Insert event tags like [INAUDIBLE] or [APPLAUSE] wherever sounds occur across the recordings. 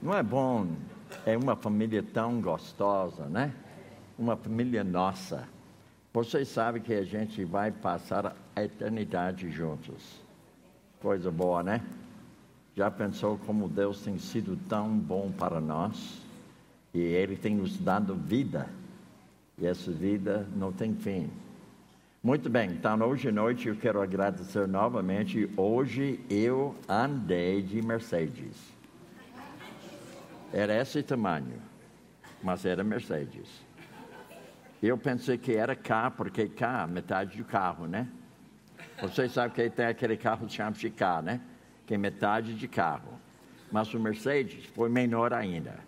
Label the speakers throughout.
Speaker 1: Não é bom? É uma família tão gostosa, né? Uma família nossa. Vocês sabem que a gente vai passar a eternidade juntos. Coisa boa, né? Já pensou como Deus tem sido tão bom para nós? E Ele tem nos dado vida. E essa vida não tem fim. Muito bem, então hoje à noite eu quero agradecer novamente. Hoje eu andei de Mercedes. Era esse tamanho, mas era Mercedes. Eu pensei que era K, porque K, metade do carro, né? Vocês sabem que tem aquele carro que chama de K, né? Que é metade de carro. Mas o Mercedes foi menor ainda.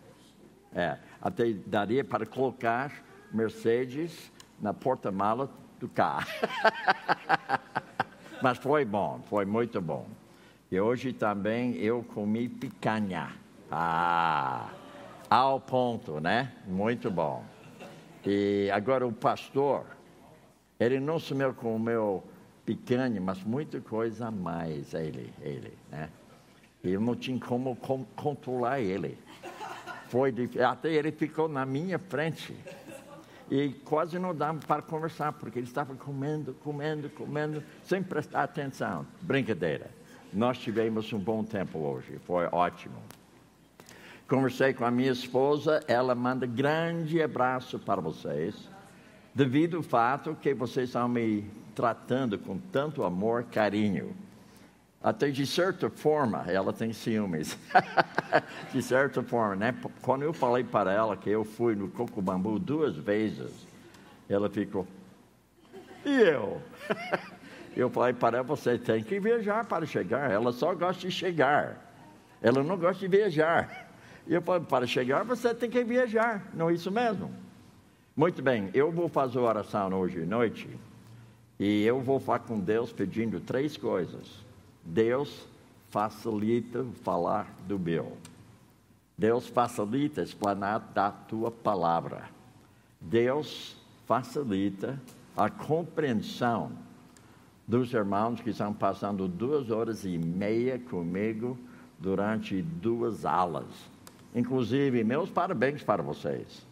Speaker 1: É, até daria para colocar Mercedes na porta-mala do carro. [LAUGHS] Mas foi bom, foi muito bom. E hoje também eu comi picanha. Ah, ao ponto, né? Muito bom. E agora o pastor, ele não comeu com o meu picanha, mas muita coisa a mais, ele, ele, né? E eu não tinha como controlar ele. Foi difícil. Até ele ficou na minha frente. E quase não dava para conversar, porque ele estava comendo, comendo, comendo, sem prestar atenção. Brincadeira. Nós tivemos um bom tempo hoje, foi ótimo. Conversei com a minha esposa, ela manda grande abraço para vocês, devido ao fato que vocês estão me tratando com tanto amor, carinho. Até de certa forma, ela tem ciúmes. [LAUGHS] de certa forma, né? Quando eu falei para ela que eu fui no Coco Bambu duas vezes, ela ficou. E eu? [LAUGHS] eu falei para ela: você tem que viajar para chegar. Ela só gosta de chegar. Ela não gosta de viajar. E eu falei: para chegar, você tem que viajar. Não é isso mesmo? Muito bem, eu vou fazer oração hoje à noite. E eu vou falar com Deus pedindo três coisas. Deus facilita falar do meu. Deus facilita explanar da tua palavra. Deus facilita a compreensão dos irmãos que estão passando duas horas e meia comigo durante duas aulas. Inclusive, meus parabéns para vocês,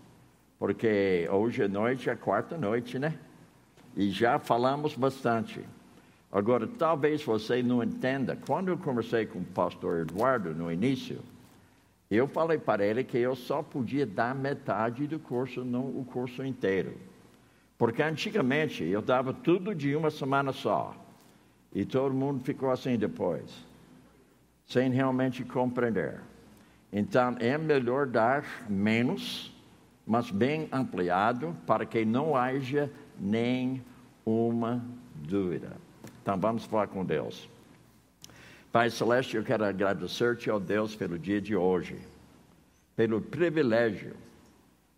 Speaker 1: porque hoje à noite é quarta noite, né? E já falamos bastante. Agora, talvez você não entenda. Quando eu conversei com o pastor Eduardo no início, eu falei para ele que eu só podia dar metade do curso, não o curso inteiro. Porque antigamente eu dava tudo de uma semana só. E todo mundo ficou assim depois, sem realmente compreender. Então é melhor dar menos, mas bem ampliado, para que não haja nem uma dúvida. Então vamos falar com Deus. Pai Celeste, eu quero agradecer-te, ó Deus, pelo dia de hoje, pelo privilégio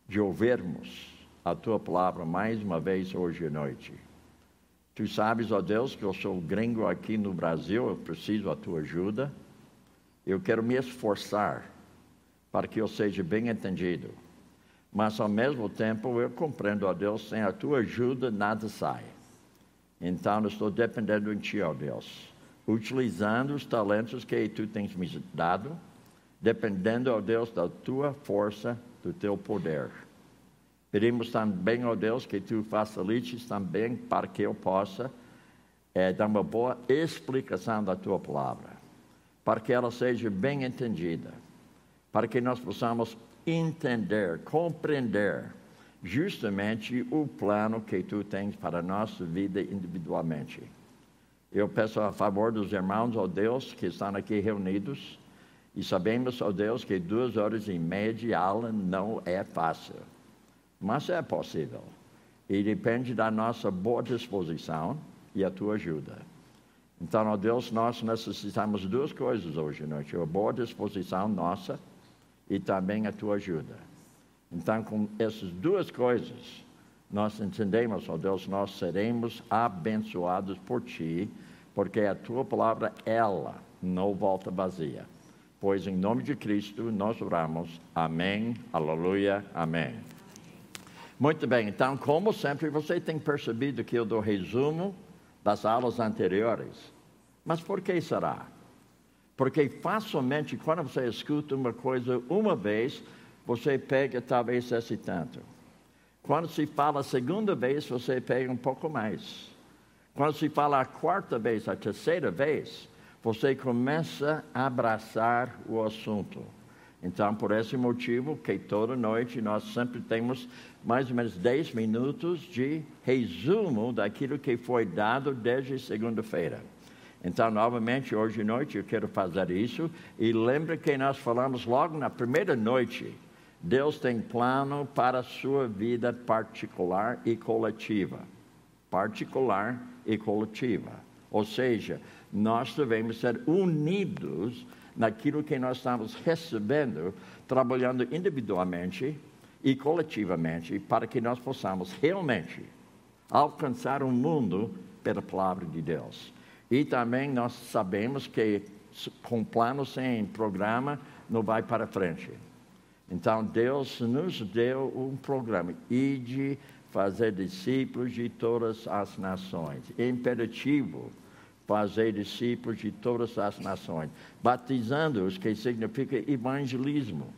Speaker 1: de ouvirmos a tua palavra mais uma vez hoje à noite. Tu sabes, ó Deus, que eu sou gringo aqui no Brasil, eu preciso da tua ajuda. Eu quero me esforçar para que eu seja bem entendido. Mas ao mesmo tempo eu compreendo, ó Deus, sem a tua ajuda nada sai. Então, estou dependendo de Ti, ó Deus, utilizando os talentos que Tu tens me dado, dependendo, ó Deus, da Tua força, do Teu poder. Pedimos também, ó Deus, que Tu facilites também para que eu possa é, dar uma boa explicação da Tua palavra, para que ela seja bem entendida, para que nós possamos entender, compreender justamente o plano que tu tens para a nossa vida individualmente. Eu peço a favor dos irmãos, ó Deus, que estão aqui reunidos, e sabemos, ó Deus, que duas horas e meia de aula não é fácil, mas é possível. E depende da nossa boa disposição e a tua ajuda. Então, ó Deus, nós necessitamos duas coisas hoje à noite: a boa disposição nossa e também a tua ajuda. Então, com essas duas coisas, nós entendemos, ó Deus, nós seremos abençoados por Ti, porque a Tua palavra, ela não volta vazia. Pois em nome de Cristo nós oramos. Amém, aleluia, amém. Muito bem, então, como sempre, você tem percebido que eu dou resumo das aulas anteriores. Mas por que será? Porque facilmente, quando você escuta uma coisa uma vez, você pega talvez esse tanto. Quando se fala a segunda vez, você pega um pouco mais. Quando se fala a quarta vez, a terceira vez, você começa a abraçar o assunto. Então, por esse motivo, que toda noite nós sempre temos mais ou menos 10 minutos de resumo daquilo que foi dado desde segunda-feira. Então, novamente, hoje à noite eu quero fazer isso. E lembre que nós falamos logo na primeira noite. Deus tem plano para a sua vida particular e coletiva. Particular e coletiva. Ou seja, nós devemos ser unidos naquilo que nós estamos recebendo, trabalhando individualmente e coletivamente, para que nós possamos realmente alcançar um mundo pela palavra de Deus. E também nós sabemos que com plano sem programa não vai para frente. Então Deus nos deu um programa e de fazer discípulos de todas as nações. É imperativo fazer discípulos de todas as nações, batizando-os, que significa evangelismo,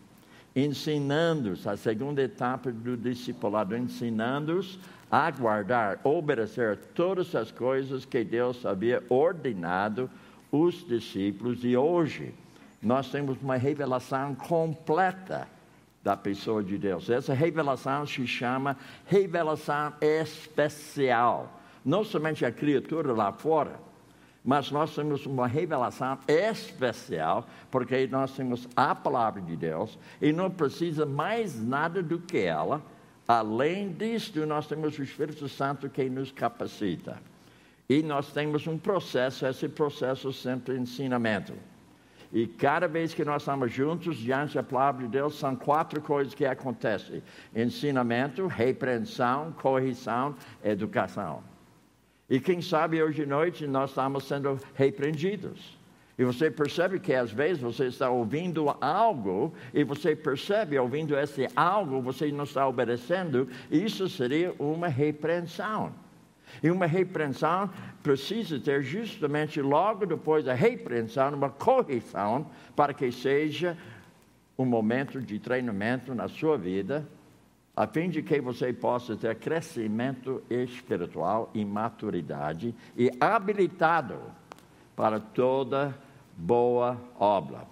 Speaker 1: ensinando-os, a segunda etapa do discipulado, ensinando-os a guardar, obedecer todas as coisas que Deus havia ordenado os discípulos, e hoje nós temos uma revelação completa da pessoa de Deus. Essa revelação se chama revelação especial. Não somente a criatura lá fora, mas nós temos uma revelação especial, porque nós temos a palavra de Deus e não precisa mais nada do que ela. Além disso, nós temos o Espírito Santo que nos capacita. E nós temos um processo, esse processo sempre ensinamento. E cada vez que nós estamos juntos diante da palavra de Deus, são quatro coisas que acontecem: ensinamento, repreensão, correção, educação. E quem sabe hoje à noite nós estamos sendo repreendidos. E você percebe que às vezes você está ouvindo algo e você percebe ouvindo esse algo, você não está obedecendo, isso seria uma repreensão. E uma repreensão precisa ter justamente logo depois da repreensão uma correção para que seja um momento de treinamento na sua vida a fim de que você possa ter crescimento espiritual e maturidade e habilitado para toda boa obra.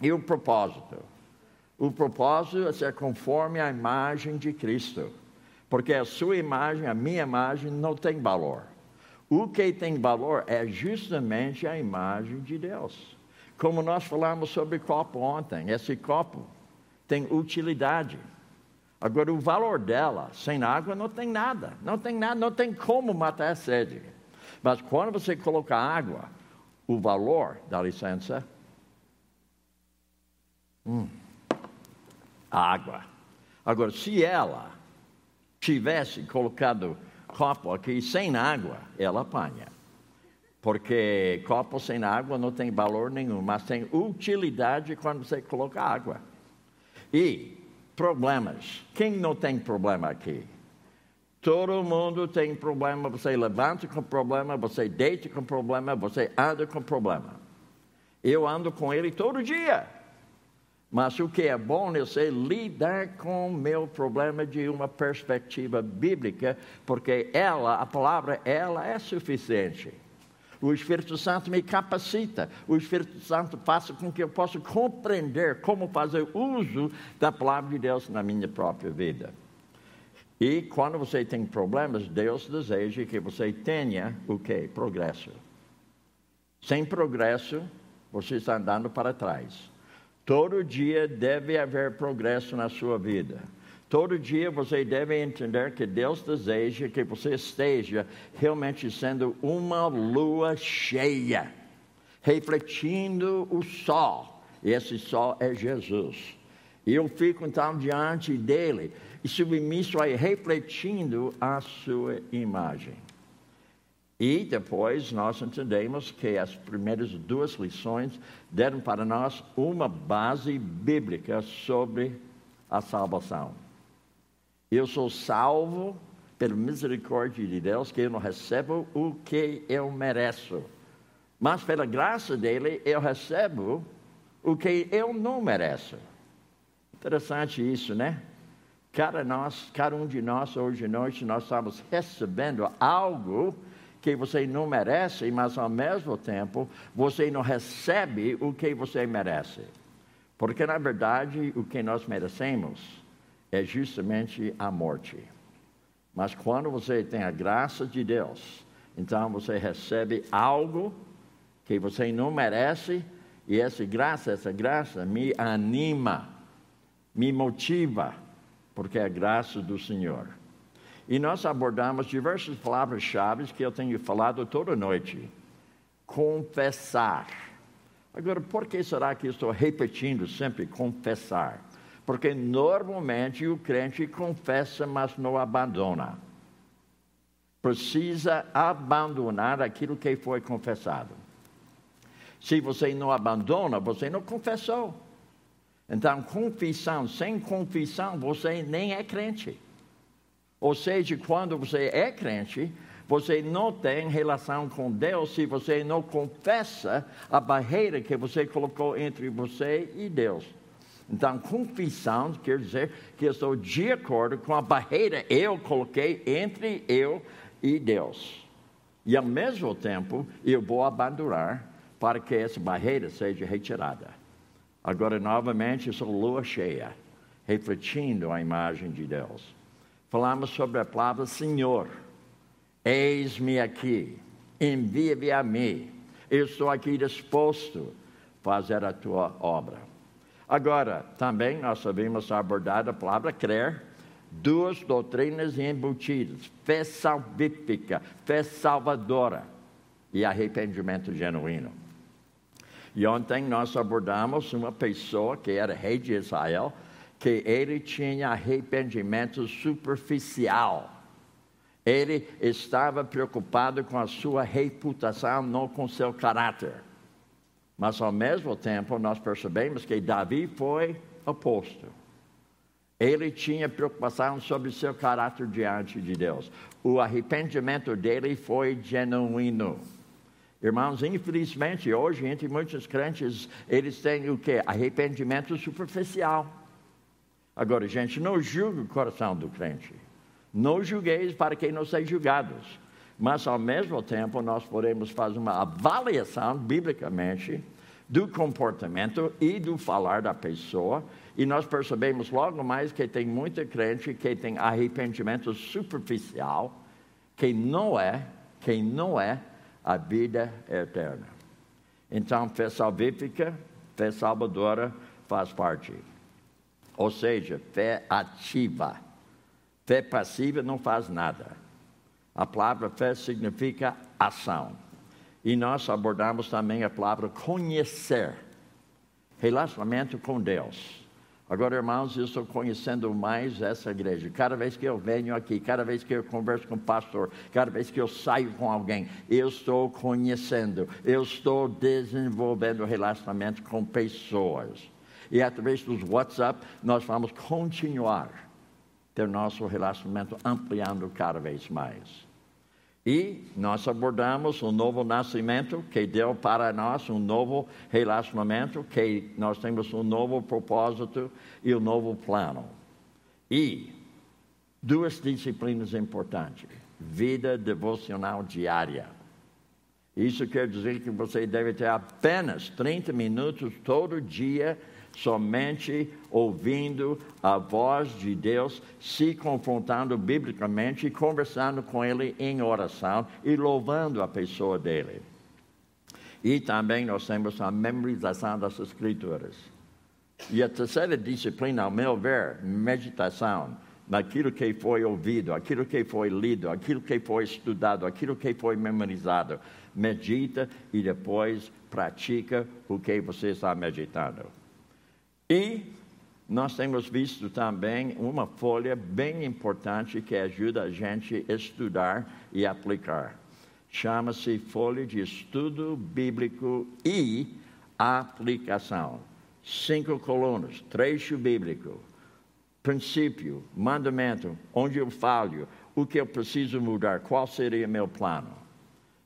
Speaker 1: E o propósito? O propósito é ser conforme a imagem de Cristo, porque a sua imagem, a minha imagem, não tem valor. O que tem valor é justamente a imagem de Deus. Como nós falamos sobre copo ontem, esse copo tem utilidade. Agora, o valor dela, sem água, não tem nada. Não tem nada, não tem como matar a sede. Mas quando você coloca água, o valor, dá licença, hum, água. Agora, se ela tivesse colocado copo aqui sem água, ela apanha. Porque copo sem água não tem valor nenhum, mas tem utilidade quando você coloca água. E problemas. Quem não tem problema aqui? Todo mundo tem problema. Você levanta com problema, você deita com problema, você anda com problema. Eu ando com ele todo dia. Mas o que é bom é sei lidar com o meu problema de uma perspectiva bíblica, porque ela, a palavra, ela é suficiente. O Espírito Santo me capacita. O Espírito Santo faz com que eu possa compreender como fazer uso da palavra de Deus na minha própria vida. E quando você tem problemas, Deus deseja que você tenha o quê? Progresso. Sem progresso, você está andando para trás. Todo dia deve haver progresso na sua vida. Todo dia você deve entender que Deus deseja que você esteja realmente sendo uma lua cheia, refletindo o sol. E esse sol é Jesus. E eu fico então diante dele e submisso a refletindo a sua imagem. E depois nós entendemos que as primeiras duas lições deram para nós uma base bíblica sobre a salvação. Eu sou salvo pela misericórdia de Deus, que eu não recebo o que eu mereço, Mas pela graça dele, eu recebo o que eu não mereço. Interessante isso, né? Cada, nós, cada um de nós, hoje à noite, nós estamos recebendo algo que você não merece, mas ao mesmo tempo você não recebe o que você merece. Porque, na verdade, o que nós merecemos é justamente a morte. Mas quando você tem a graça de Deus, então você recebe algo que você não merece, e essa graça, essa graça me anima, me motiva, porque é a graça do Senhor. E nós abordamos diversas palavras-chave que eu tenho falado toda noite. Confessar. Agora, por que será que estou repetindo sempre confessar? Porque normalmente o crente confessa, mas não abandona. Precisa abandonar aquilo que foi confessado. Se você não abandona, você não confessou. Então, confissão, sem confissão, você nem é crente. Ou seja, quando você é crente, você não tem relação com Deus se você não confessa a barreira que você colocou entre você e Deus. Então, confissão quer dizer que eu estou de acordo com a barreira que eu coloquei entre eu e Deus. E ao mesmo tempo, eu vou abandonar para que essa barreira seja retirada. Agora, novamente, sou lua cheia, refletindo a imagem de Deus. Falamos sobre a palavra Senhor. Eis-me aqui, envia-me a mim. Eu estou aqui disposto a fazer a tua obra. Agora, também nós sabemos abordar a palavra crer, duas doutrinas embutidas: fé salvífica, fé salvadora e arrependimento genuíno. E ontem nós abordamos uma pessoa que era rei de Israel, que ele tinha arrependimento superficial. Ele estava preocupado com a sua reputação, não com seu caráter. Mas ao mesmo tempo nós percebemos que Davi foi oposto. Ele tinha preocupação sobre seu caráter diante de Deus. O arrependimento dele foi genuíno. Irmãos, infelizmente, hoje, entre muitos crentes, eles têm o que? Arrependimento superficial. Agora, gente, não julgue o coração do crente. Não julgueis para que não sejam julgados. Mas, ao mesmo tempo, nós podemos fazer uma avaliação, biblicamente, do comportamento e do falar da pessoa. E nós percebemos logo mais que tem muita crente que tem arrependimento superficial, que não é, que não é a vida eterna. Então, fé salvífica, fé salvadora faz parte. Ou seja, fé ativa. Fé passiva não faz nada. A palavra fé significa ação. E nós abordamos também a palavra conhecer. Relacionamento com Deus. Agora, irmãos, eu estou conhecendo mais essa igreja. Cada vez que eu venho aqui, cada vez que eu converso com o pastor, cada vez que eu saio com alguém, eu estou conhecendo, eu estou desenvolvendo relacionamento com pessoas. E através dos WhatsApp, nós vamos continuar ter nosso relacionamento ampliando cada vez mais. E nós abordamos um novo nascimento que deu para nós um novo relacionamento, que nós temos um novo propósito e um novo plano. E duas disciplinas importantes: vida devocional diária. Isso quer dizer que você deve ter apenas 30 minutos todo dia somente ouvindo a voz de Deus, se confrontando biblicamente, conversando com Ele em oração e louvando a pessoa dele. E também nós temos a memorização das Escrituras. E a terceira disciplina, ao meu ver, meditação naquilo que foi ouvido, aquilo que foi lido, aquilo que foi estudado, aquilo que foi memorizado. Medita e depois pratica o que você está meditando. E nós temos visto também uma folha bem importante que ajuda a gente a estudar e aplicar. Chama-se Folha de Estudo Bíblico e Aplicação. Cinco colunas, trecho bíblico, princípio, mandamento, onde eu falho, o que eu preciso mudar, qual seria meu plano.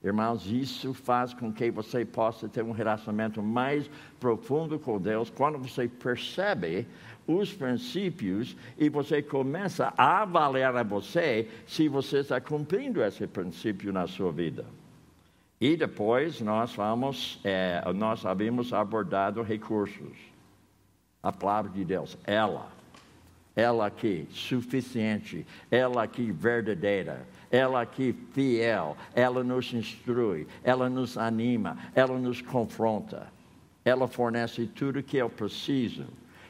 Speaker 1: Irmãos, isso faz com que você possa ter um relacionamento mais profundo com Deus quando você percebe os princípios e você começa a avaliar a você se você está cumprindo esse princípio na sua vida. E depois nós vamos, é, nós havíamos abordado recursos. A palavra de Deus, ela, ela aqui, suficiente, ela aqui verdadeira ela aqui fiel, ela nos instrui, ela nos anima, ela nos confronta, ela fornece tudo que eu preciso.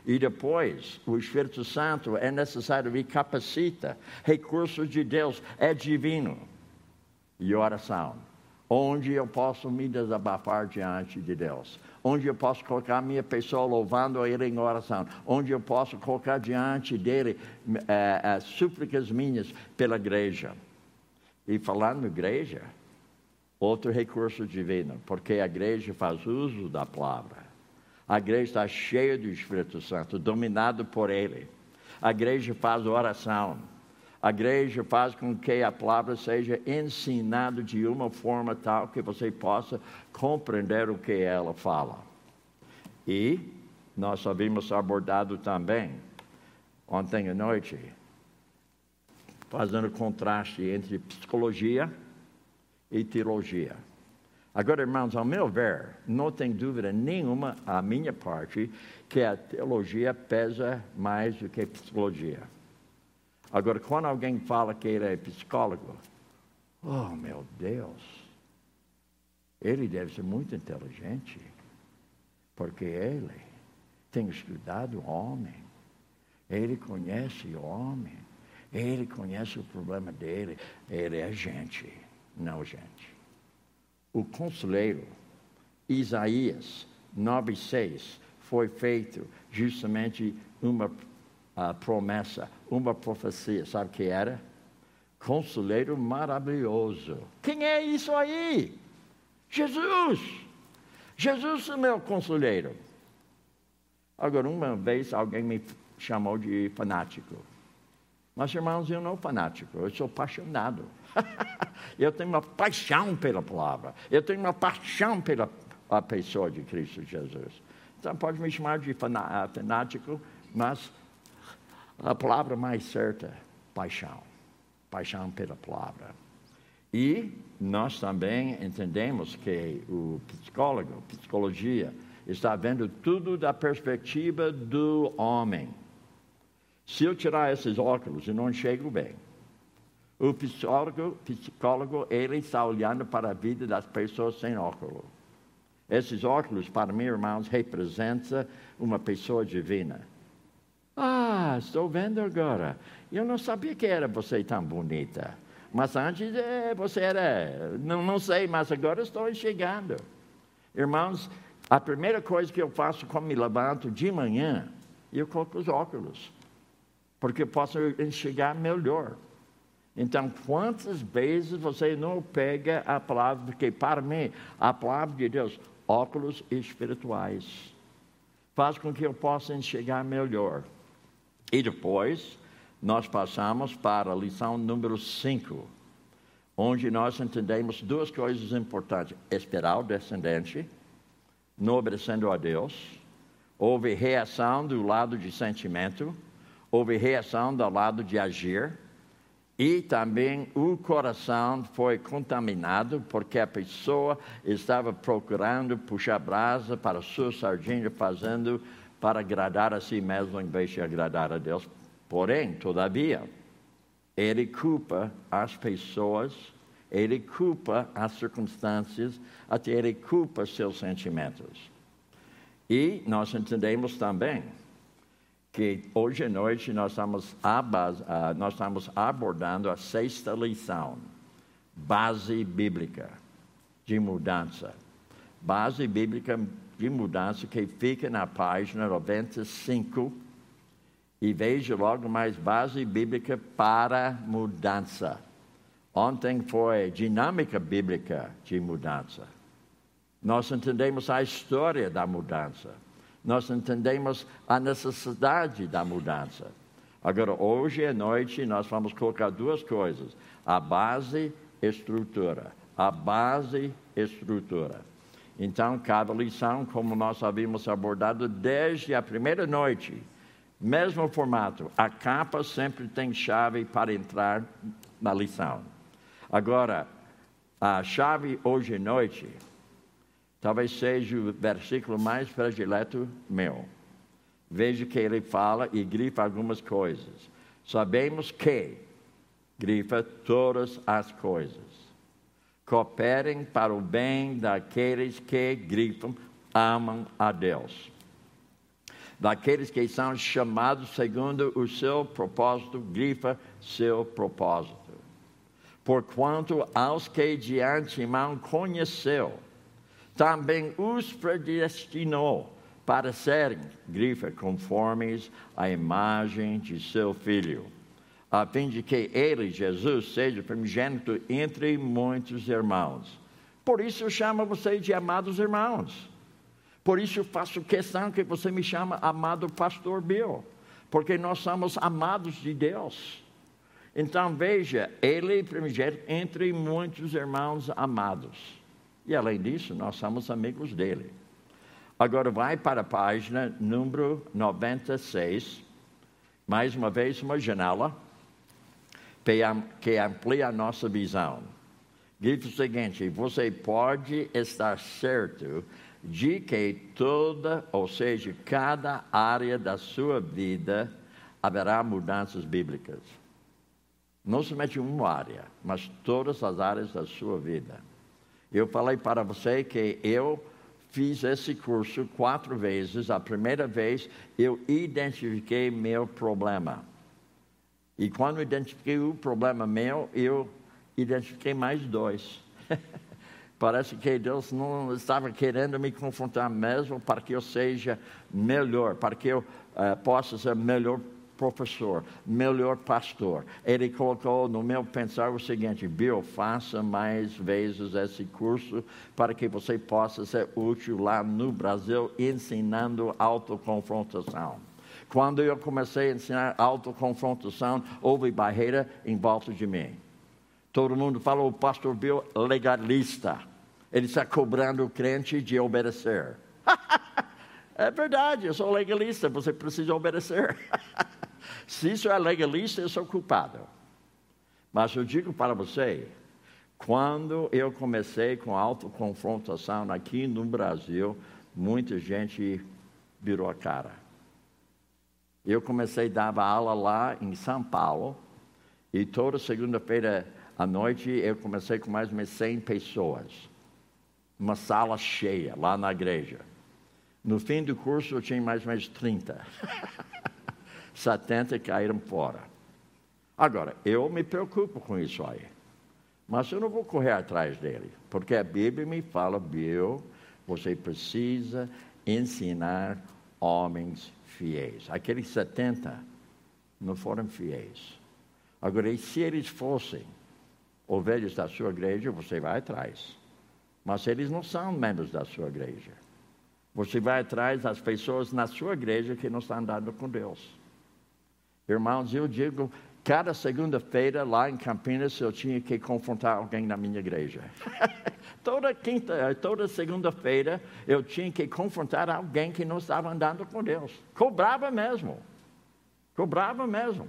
Speaker 1: E depois, o Espírito Santo é necessário e capacita. Recurso de Deus é divino. E oração, onde eu posso me desabafar diante de Deus, onde eu posso colocar a minha pessoa louvando a Ele em oração, onde eu posso colocar diante dele é, súplicas minhas pela igreja. E falando igreja, outro recurso divino, porque a igreja faz uso da palavra. A igreja está cheia do Espírito Santo, dominado por Ele. A igreja faz oração. A igreja faz com que a palavra seja ensinada de uma forma tal que você possa compreender o que ela fala. E nós havíamos abordado também, ontem à noite, fazendo contraste entre psicologia e teologia. Agora, irmãos, ao meu ver, não tem dúvida nenhuma, a minha parte, que a teologia pesa mais do que a psicologia. Agora, quando alguém fala que ele é psicólogo, oh meu Deus, ele deve ser muito inteligente, porque ele tem estudado o homem, ele conhece o homem, ele conhece o problema dele. Ele é gente, não gente. O conselheiro Isaías 9,6 foi feito justamente uma uh, promessa, uma profecia. Sabe o que era? Conselheiro maravilhoso. Quem é isso aí? Jesus! Jesus é meu conselheiro. Agora, uma vez alguém me chamou de fanático. Mas, irmãos, eu não sou fanático, eu sou apaixonado. [LAUGHS] eu tenho uma paixão pela palavra, eu tenho uma paixão pela pessoa de Cristo Jesus. Então, pode me chamar de ah, fanático, mas a palavra mais certa, paixão. Paixão pela palavra. E nós também entendemos que o psicólogo, psicologia, está vendo tudo da perspectiva do homem. Se eu tirar esses óculos, eu não enxergo bem. O psicólogo, psicólogo, ele está olhando para a vida das pessoas sem óculos. Esses óculos, para mim, irmãos, representam uma pessoa divina. Ah, estou vendo agora. Eu não sabia que era você tão bonita. Mas antes é, você era, não, não sei, mas agora estou enxergando. Irmãos, a primeira coisa que eu faço quando me levanto de manhã, eu coloco os óculos porque posso enxergar melhor. Então, quantas vezes você não pega a palavra, porque para mim, a palavra de Deus, óculos espirituais, faz com que eu possa enxergar melhor. E depois, nós passamos para a lição número 5, onde nós entendemos duas coisas importantes: esperar o descendente, não obedecendo a Deus, houve reação do lado de sentimento houve reação do lado de agir e também o coração foi contaminado porque a pessoa estava procurando puxar brasa para sua sardinha, fazendo para agradar a si mesmo em vez de agradar a Deus. Porém, todavia, ele culpa as pessoas, ele culpa as circunstâncias, até ele culpa seus sentimentos. E nós entendemos também que hoje à noite nós estamos, uh, nós estamos abordando a sexta lição, base bíblica de mudança. Base bíblica de mudança que fica na página 95 e veja logo mais base bíblica para mudança. Ontem foi dinâmica bíblica de mudança. Nós entendemos a história da mudança nós entendemos a necessidade da mudança. Agora, hoje à noite, nós vamos colocar duas coisas: a base, estrutura. a base estrutura. Então, cada lição, como nós havíamos abordado desde a primeira noite, mesmo formato, a capa sempre tem chave para entrar na lição. Agora, a chave hoje à noite talvez seja o versículo mais predileto meu. Veja que ele fala e grifa algumas coisas. Sabemos que, grifa todas as coisas, cooperem para o bem daqueles que, grifam, amam a Deus. Daqueles que são chamados segundo o seu propósito, grifa seu propósito. Porquanto aos que de antemão conheceu, também os predestinou para serem, grifa, conformes à imagem de seu filho, a fim de que ele, Jesus, seja primogênito entre muitos irmãos. Por isso eu chamo você de amados irmãos. Por isso eu faço questão que você me chama amado pastor Bill, porque nós somos amados de Deus. Então veja, ele é primogênito entre muitos irmãos amados. E além disso, nós somos amigos dele. Agora vai para a página número 96. Mais uma vez, uma janela que amplia a nossa visão. Diz o seguinte: você pode estar certo de que toda, ou seja, cada área da sua vida haverá mudanças bíblicas. Não somente uma área, mas todas as áreas da sua vida. Eu falei para você que eu fiz esse curso quatro vezes. A primeira vez eu identifiquei meu problema. E quando identifiquei o problema meu, eu identifiquei mais dois. [LAUGHS] Parece que Deus não estava querendo me confrontar mesmo para que eu seja melhor, para que eu uh, possa ser melhor professor, melhor pastor. Ele colocou no meu pensar o seguinte: Bill, faça mais vezes esse curso para que você possa ser útil lá no Brasil ensinando autoconfrontação. Quando eu comecei a ensinar autoconfrontação, houve barreira em volta de mim. Todo mundo falou, o pastor Bill, legalista. Ele está cobrando o crente de obedecer. [LAUGHS] é verdade, eu sou legalista, você precisa obedecer. [LAUGHS] Se isso é legalista, eu sou culpado. Mas eu digo para você, quando eu comecei com autoconfrontação aqui no Brasil, muita gente virou a cara. Eu comecei a dar aula lá em São Paulo, e toda segunda-feira à noite eu comecei com mais ou menos 100 pessoas. Uma sala cheia lá na igreja. No fim do curso eu tinha mais ou menos 30. [LAUGHS] 70 caíram fora. Agora, eu me preocupo com isso aí. Mas eu não vou correr atrás dele, porque a Bíblia me fala, Bill, você precisa ensinar homens fiéis. Aqueles 70 não foram fiéis. Agora, se eles fossem ovelhas da sua igreja, você vai atrás. Mas eles não são membros da sua igreja. Você vai atrás das pessoas na sua igreja que não estão andando com Deus. Irmãos, eu digo, cada segunda-feira lá em Campinas eu tinha que confrontar alguém na minha igreja. [LAUGHS] toda quinta, toda segunda-feira eu tinha que confrontar alguém que não estava andando com Deus. Cobrava mesmo. Cobrava mesmo.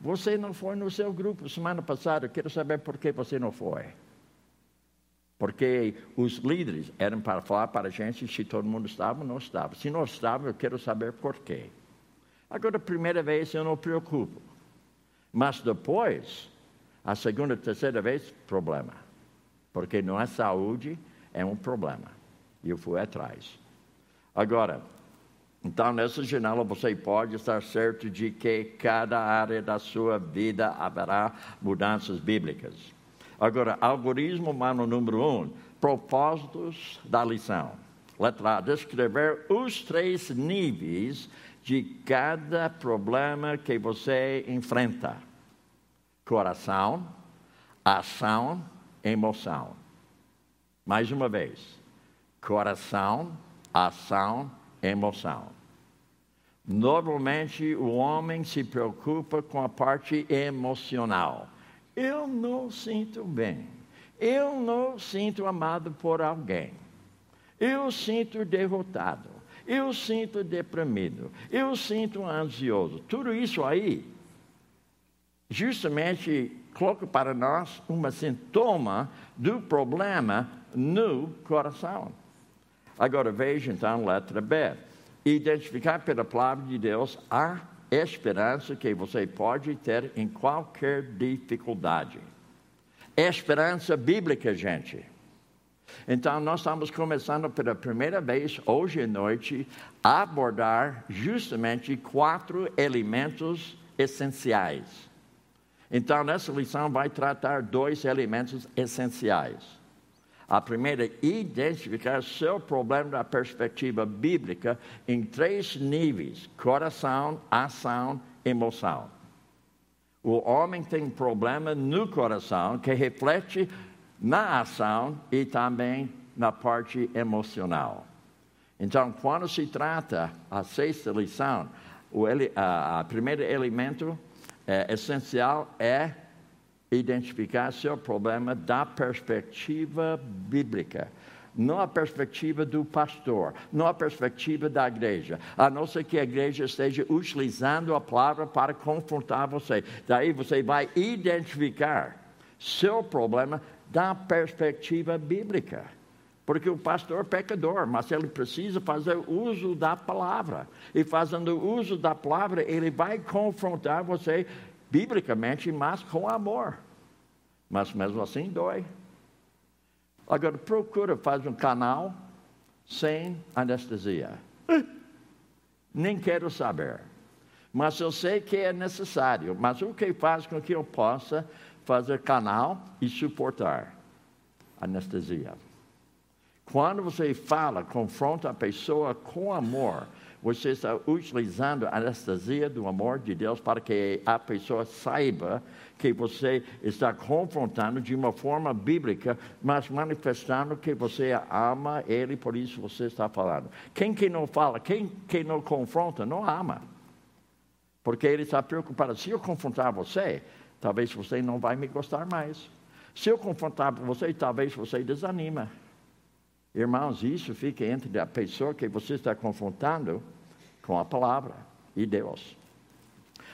Speaker 1: Você não foi no seu grupo semana passada, eu quero saber por que você não foi. Porque os líderes eram para falar para a gente se todo mundo estava ou não estava. Se não estava, eu quero saber por quê. Agora, a primeira vez eu não preocupo. Mas depois, a segunda, terceira vez, problema. Porque não é saúde, é um problema. E eu fui atrás. Agora, então nessa janela você pode estar certo de que cada área da sua vida haverá mudanças bíblicas. Agora, algoritmo humano número um, propósitos da lição. Letra A, descrever os três níveis de cada problema que você enfrenta: coração, ação, emoção. Mais uma vez: coração, ação, emoção. Normalmente o homem se preocupa com a parte emocional. Eu não sinto bem. Eu não sinto amado por alguém. Eu sinto derrotado. Eu sinto deprimido. Eu sinto ansioso. Tudo isso aí, justamente, coloca para nós um sintoma do problema no coração. Agora veja então letra B. Identificar pela palavra de Deus a esperança que você pode ter em qualquer dificuldade. Esperança bíblica, gente. Então, nós estamos começando pela primeira vez, hoje à noite, a abordar justamente quatro elementos essenciais. Então, nessa lição vai tratar dois elementos essenciais. A primeira identificar seu problema da perspectiva bíblica em três níveis: coração, ação, emoção. O homem tem problema no coração que reflete na ação e também na parte emocional. Então, quando se trata a sexta lição, o a, a primeiro elemento é, essencial é identificar seu problema da perspectiva bíblica. Não a perspectiva do pastor, não a perspectiva da igreja, a não ser que a igreja esteja utilizando a palavra para confrontar você. Daí você vai identificar seu problema da perspectiva bíblica. Porque o pastor é pecador, mas ele precisa fazer uso da palavra. E fazendo uso da palavra, ele vai confrontar você biblicamente, mas com amor. Mas mesmo assim dói. Agora procura fazer um canal sem anestesia. Nem quero saber. Mas eu sei que é necessário. Mas o que faz com que eu possa fazer canal e suportar anestesia. Quando você fala, confronta a pessoa com amor, você está utilizando a anestesia do amor de Deus para que a pessoa saiba que você está confrontando de uma forma bíblica, mas manifestando que você ama Ele, por isso você está falando. Quem que não fala, quem que não confronta, não ama. Porque ele está preocupado. Se eu confrontar você, talvez você não vai me gostar mais. Se eu confrontar você, talvez você desanima. Irmãos, isso fica entre a pessoa que você está confrontando com a palavra e Deus.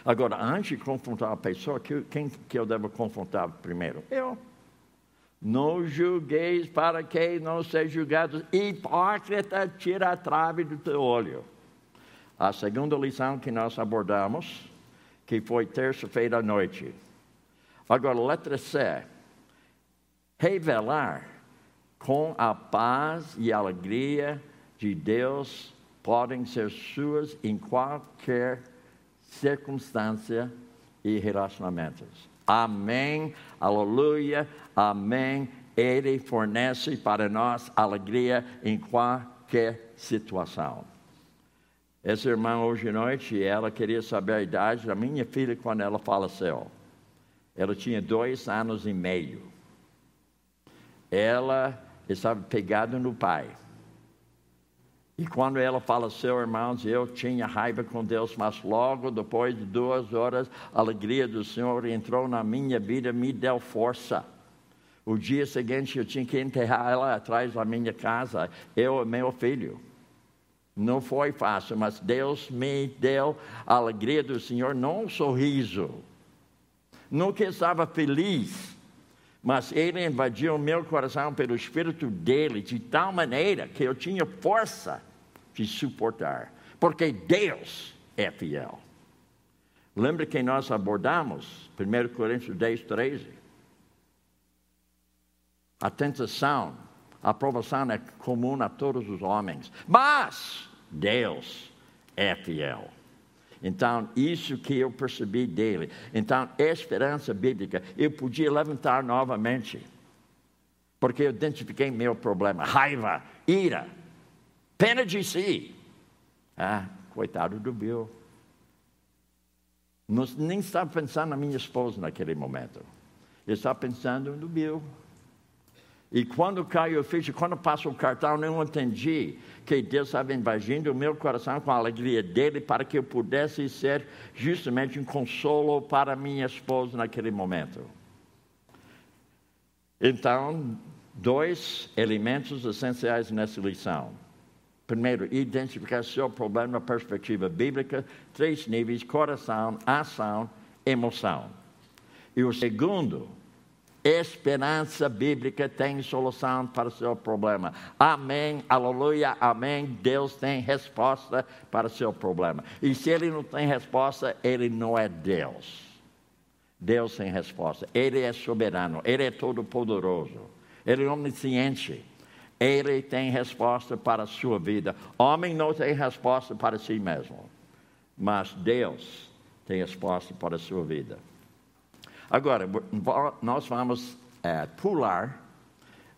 Speaker 1: Agora, antes de confrontar a pessoa, quem que eu devo confrontar primeiro? Eu. Não julgueis para que não sejam julgados. Hipócrita, tira a trave do teu olho. A segunda lição que nós abordamos, que foi terça-feira à noite, Agora, letra C. Revelar com a paz e alegria de Deus podem ser suas em qualquer circunstância e relacionamentos. Amém, aleluia, amém. Ele fornece para nós alegria em qualquer situação. Essa irmã hoje à noite, ela queria saber a idade da minha filha quando ela faleceu. Ela tinha dois anos e meio. Ela estava pegada no pai. E quando ela faleceu, irmãos, eu tinha raiva com Deus, mas logo depois de duas horas, a alegria do Senhor entrou na minha vida, me deu força. O dia seguinte eu tinha que enterrar ela atrás da minha casa, eu e meu filho. Não foi fácil, mas Deus me deu a alegria do Senhor, não um sorriso, nunca estava feliz, mas ele invadiu meu coração pelo Espírito dele de tal maneira que eu tinha força de suportar, porque Deus é fiel. Lembra que nós abordamos 1 Coríntios 10, 13? A tentação, a provação é comum a todos os homens, mas Deus é fiel. Então, isso que eu percebi dele. Então, esperança bíblica, eu podia levantar novamente. Porque eu identifiquei meu problema: raiva, ira, pena de si. Ah, coitado do Bill. Não, nem estava pensando na minha esposa naquele momento. Eu estava pensando no Bill. E quando caiu o ficha, quando passou o cartão, não entendi que Deus estava invadindo o meu coração com a alegria dele para que eu pudesse ser justamente um consolo para minha esposa naquele momento. Então, dois elementos essenciais nessa lição. Primeiro, identificar seu problema na perspectiva bíblica, três níveis: coração, ação, emoção. E o segundo, esperança bíblica tem solução para o seu problema. Amém, aleluia, amém. Deus tem resposta para o seu problema. E se ele não tem resposta, ele não é Deus. Deus tem resposta. Ele é soberano, ele é todo-poderoso, ele é omnisciente. Ele tem resposta para a sua vida. Homem não tem resposta para si mesmo, mas Deus tem resposta para a sua vida. Agora, nós vamos é, pular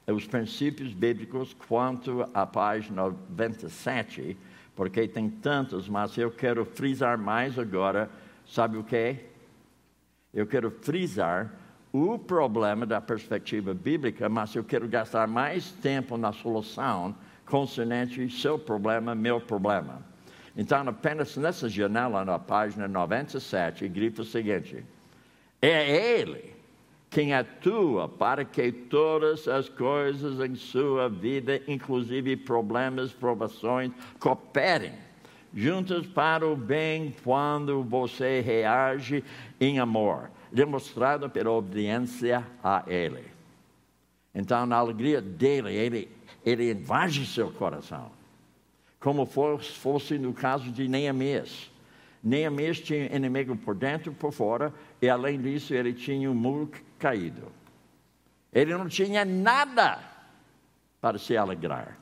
Speaker 1: os princípios bíblicos quanto à página 97, porque tem tantos, mas eu quero frisar mais agora, sabe o que? Eu quero frisar o problema da perspectiva bíblica, mas eu quero gastar mais tempo na solução concernente seu problema, meu problema. Então, apenas nessa janela, na página 97, grita o seguinte: é Ele quem atua para que todas as coisas em sua vida, inclusive problemas, provações, cooperem juntas para o bem quando você reage em amor, demonstrado pela obediência a Ele. Então, na alegria dele, ele, ele invade seu coração, como fosse no caso de Neemias. Neemias tinha inimigo por dentro e por fora, e além disso, ele tinha um muro caído. Ele não tinha nada para se alegrar.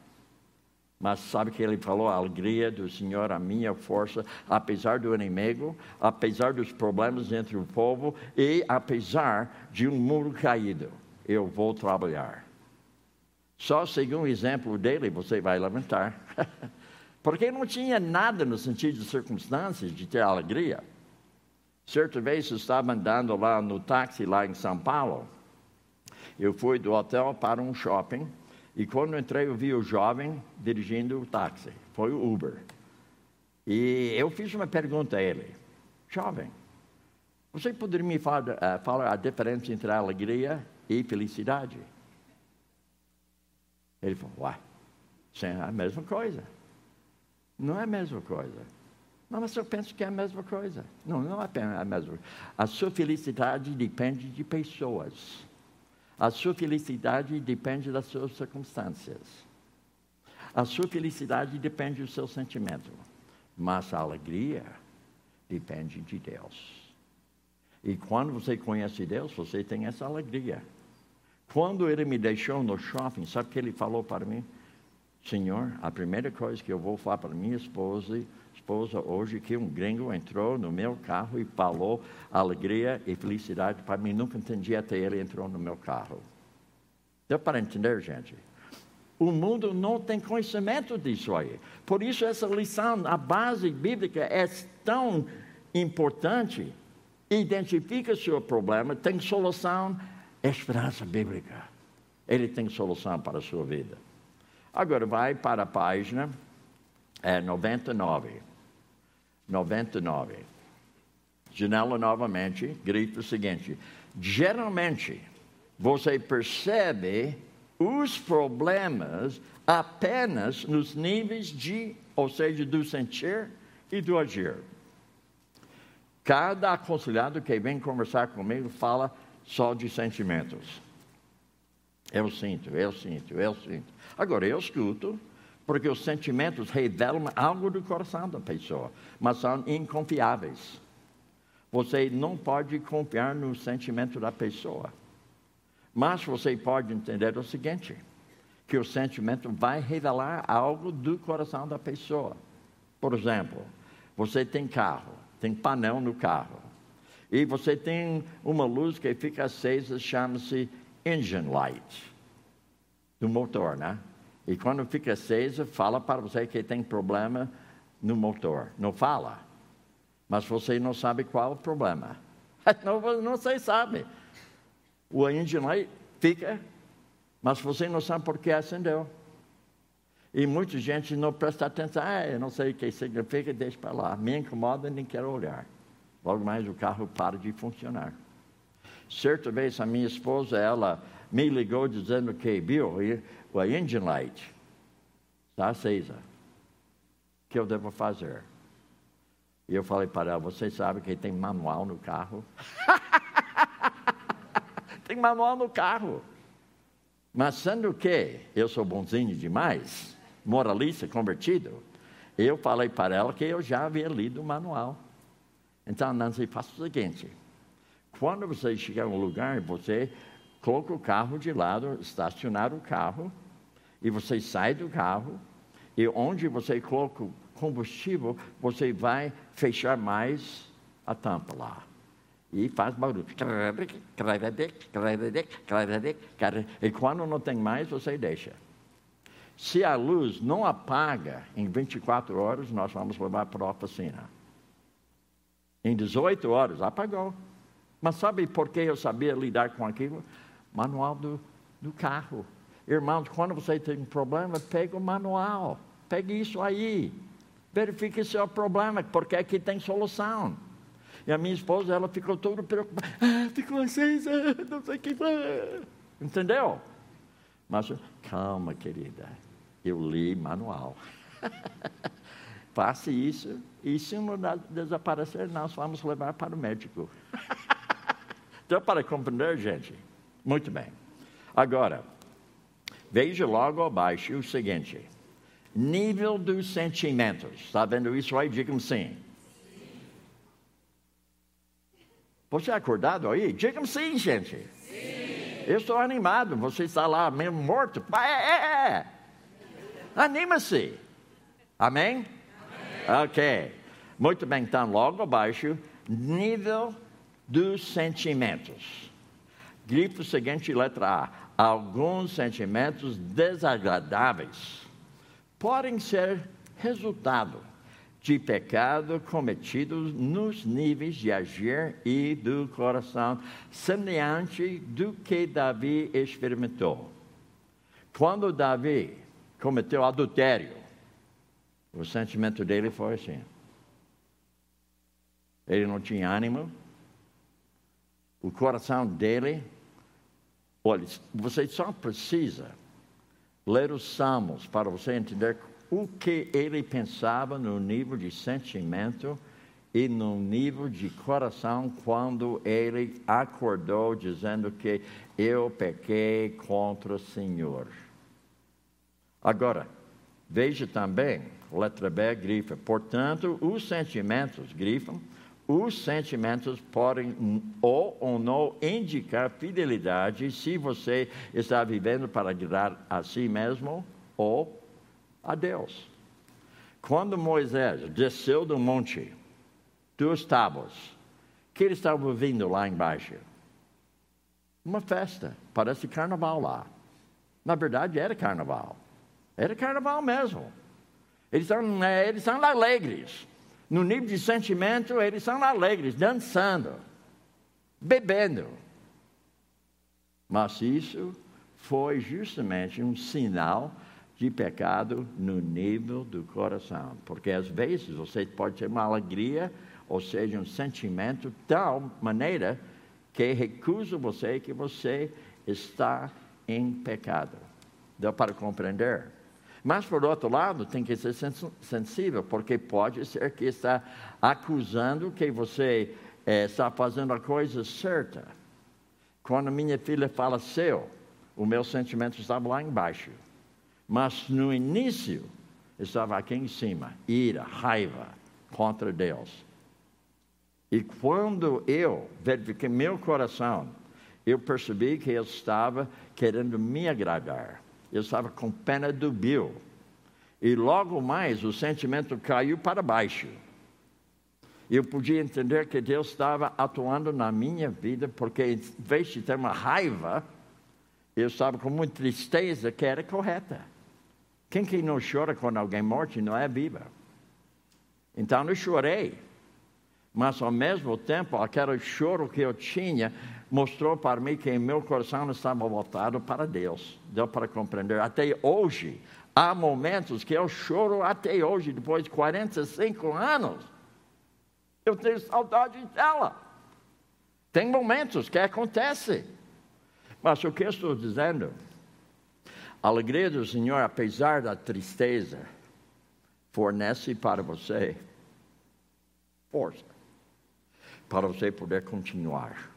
Speaker 1: Mas sabe que ele falou? A alegria do Senhor, a minha força, apesar do inimigo, apesar dos problemas entre o povo e apesar de um muro caído, eu vou trabalhar. Só segundo o exemplo dele você vai levantar. [LAUGHS] Porque não tinha nada no sentido de circunstâncias de ter alegria. Certa vez eu estava andando lá no táxi, lá em São Paulo. Eu fui do hotel para um shopping. E quando entrei, eu vi o jovem dirigindo o táxi. Foi o Uber. E eu fiz uma pergunta a ele: Jovem, você poderia me falar, uh, falar a diferença entre alegria e felicidade? Ele falou: isso é a mesma coisa. Não é a mesma coisa. Não, mas eu penso que é a mesma coisa. Não, não é a mesma coisa. A sua felicidade depende de pessoas. A sua felicidade depende das suas circunstâncias. A sua felicidade depende do seu sentimento. Mas a alegria depende de Deus. E quando você conhece Deus, você tem essa alegria. Quando ele me deixou no shopping, sabe o que ele falou para mim? Senhor, a primeira coisa que eu vou falar para minha esposa, esposa hoje, que um gringo entrou no meu carro e falou alegria e felicidade para mim. Nunca entendi até ele entrou no meu carro. Deu para entender, gente? O mundo não tem conhecimento disso aí. Por isso, essa lição, a base bíblica é tão importante. Identifica seu problema, tem solução, esperança bíblica. Ele tem solução para a sua vida. Agora vai para a página é, 99. 99. Janela novamente, grita o seguinte: geralmente você percebe os problemas apenas nos níveis de, ou seja, do sentir e do agir. Cada aconselhado que vem conversar comigo fala só de sentimentos. Eu sinto, eu sinto, eu sinto. Agora, eu escuto, porque os sentimentos revelam algo do coração da pessoa, mas são inconfiáveis. Você não pode confiar no sentimento da pessoa. Mas você pode entender o seguinte: que o sentimento vai revelar algo do coração da pessoa. Por exemplo, você tem carro, tem painel no carro, e você tem uma luz que fica acesa, chama-se engine light do motor, né? E quando fica acesa, fala para você que tem problema no motor. Não fala. Mas você não sabe qual é o problema. [LAUGHS] Não, não sei, sabe. O engine light fica, mas você não sabe por que acendeu. E muita gente não presta atenção. Ah, eu não sei o que significa, deixa para lá. Me incomoda, nem quero olhar. Logo mais o carro para de funcionar. Certa vez a minha esposa, ela me ligou dizendo que, Bill, o engine light está acesa. O que eu devo fazer? E eu falei para ela, você sabe que tem manual no carro? [LAUGHS] tem manual no carro. Mas sendo que eu sou bonzinho demais, moralista, convertido, eu falei para ela que eu já havia lido o manual. Então, Nancy, faça o seguinte: quando você chegar a um lugar, você coloca o carro de lado, estacionar o carro, e você sai do carro, e onde você coloca o combustível, você vai fechar mais a tampa lá. E faz barulho. E quando não tem mais, você deixa. Se a luz não apaga em 24 horas, nós vamos levar para a oficina. Em 18 horas, apagou. Mas sabe por que eu sabia lidar com aquilo? Manual do, do carro. Irmãos, quando você tem um problema, pega o manual. Pegue isso aí. Verifique se é o problema, porque aqui tem solução. E a minha esposa, ela ficou toda preocupada. Ah, ficou acesa, não sei o que. Entendeu? Mas, calma, querida. Eu li manual. [LAUGHS] Faça isso. E se não desaparecer, nós vamos levar para o médico. [LAUGHS] Deu para compreender, gente? Muito bem. Agora, veja logo abaixo o seguinte: nível dos sentimentos. Está vendo isso aí? Digam sim. Você é acordado aí? Digam sim, gente. Sim. Eu estou animado. Você está lá mesmo morto? É, é, é. Anima-se. Amém? Amém? Ok. Muito bem, então, logo abaixo, nível dos sentimentos. Grifo seguinte, letra A. Alguns sentimentos desagradáveis podem ser resultado de pecado cometido nos níveis de agir e do coração, semelhante do que Davi experimentou. Quando Davi cometeu adultério, o sentimento dele foi assim. Ele não tinha ânimo, o coração dele. Olha, você só precisa ler os Salmos para você entender o que ele pensava no nível de sentimento e no nível de coração quando ele acordou dizendo que eu pequei contra o Senhor. Agora, veja também, letra B grifa, portanto, os sentimentos grifam, os sentimentos podem ou, ou não indicar fidelidade se você está vivendo para agradar a si mesmo ou a Deus. Quando Moisés desceu do monte dos tábuas, que ele estava ouvindo lá embaixo? Uma festa, parece carnaval lá. Na verdade, era carnaval. Era carnaval mesmo. Eles são, é, eles são alegres. No nível de sentimento, eles são alegres, dançando, bebendo. Mas isso foi justamente um sinal de pecado no nível do coração. Porque às vezes você pode ter uma alegria, ou seja, um sentimento de tal maneira que recusa você que você está em pecado. Deu para compreender? Mas, por outro lado, tem que ser sensível, porque pode ser que está acusando que você é, está fazendo a coisa certa. Quando minha filha faleceu, o meu sentimento estava lá embaixo. Mas no início estava aqui em cima, ira, raiva contra Deus. E quando eu verifiquei meu coração, eu percebi que eu estava querendo me agradar. Eu estava com pena do Bill. E logo mais o sentimento caiu para baixo. Eu podia entender que Deus estava atuando na minha vida, porque em vez de ter uma raiva, eu estava com muita tristeza que era correta. Quem que não chora quando alguém morre não é viva? Então eu chorei. Mas ao mesmo tempo, aquele choro que eu tinha mostrou para mim que meu coração estava voltado para Deus. Deu para compreender. Até hoje, há momentos que eu choro até hoje, depois de 45 anos. Eu tenho saudade dela. Tem momentos que acontece. Mas o que eu estou dizendo? A alegria do Senhor, apesar da tristeza, fornece para você força para você poder continuar.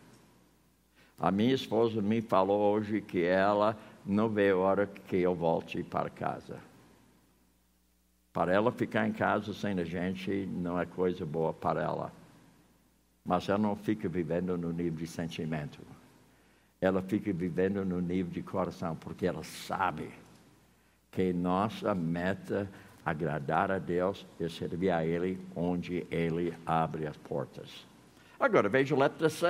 Speaker 1: A minha esposa me falou hoje que ela não vê a hora que eu volte para casa. Para ela ficar em casa sem a gente não é coisa boa para ela. Mas ela não fica vivendo no nível de sentimento. Ela fica vivendo no nível de coração, porque ela sabe que nossa meta é agradar a Deus e servir a Ele onde Ele abre as portas. Agora veja a letra C.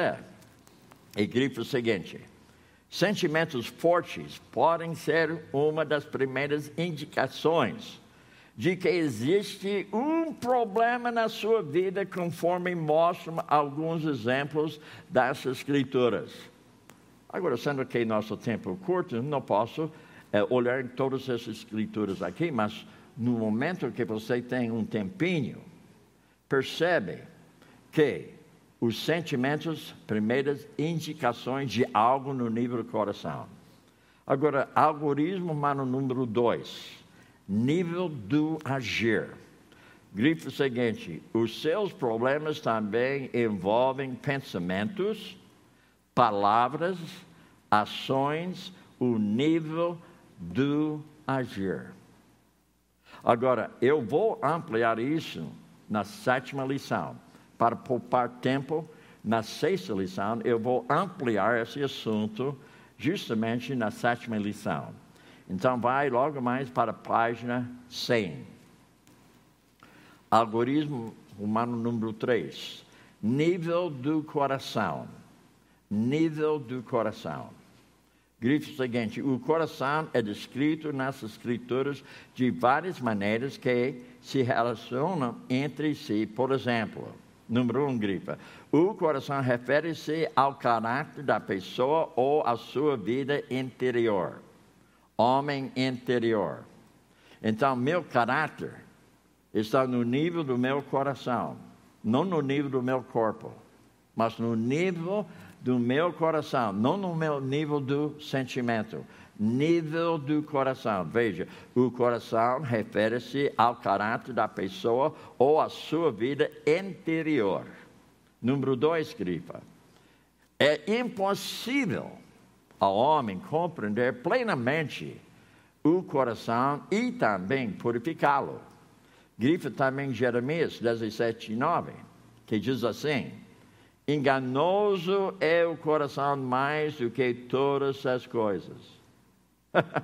Speaker 1: E grifo o seguinte: sentimentos fortes podem ser uma das primeiras indicações de que existe um problema na sua vida, conforme mostram alguns exemplos das Escrituras. Agora, sendo que nosso tempo é curto, não posso é, olhar em todas essas Escrituras aqui, mas no momento que você tem um tempinho, percebe que os sentimentos, primeiras indicações de algo no nível do coração. Agora, algoritmo, mano, número dois, nível do agir. Grifo seguinte: os seus problemas também envolvem pensamentos, palavras, ações, o nível do agir. Agora, eu vou ampliar isso na sétima lição. Para poupar tempo, na sexta lição, eu vou ampliar esse assunto justamente na sétima lição. Então, vai logo mais para a página 100. Algoritmo humano número 3. Nível do coração. Nível do coração. Grifo o seguinte: o coração é descrito nas escrituras de várias maneiras que se relacionam entre si. Por exemplo, número um, grifa. O coração refere-se ao caráter da pessoa ou à sua vida interior. Homem interior. Então, meu caráter está no nível do meu coração, não no nível do meu corpo, mas no nível do meu coração, não no meu nível do sentimento, nível do coração. Veja, o coração refere-se ao caráter da pessoa ou à sua vida interior. Número dois, grifa. É impossível ao homem compreender plenamente o coração e também purificá-lo. Grifa também Jeremias 17, 9, que diz assim: Enganoso é o coração mais do que todas as coisas. [LAUGHS]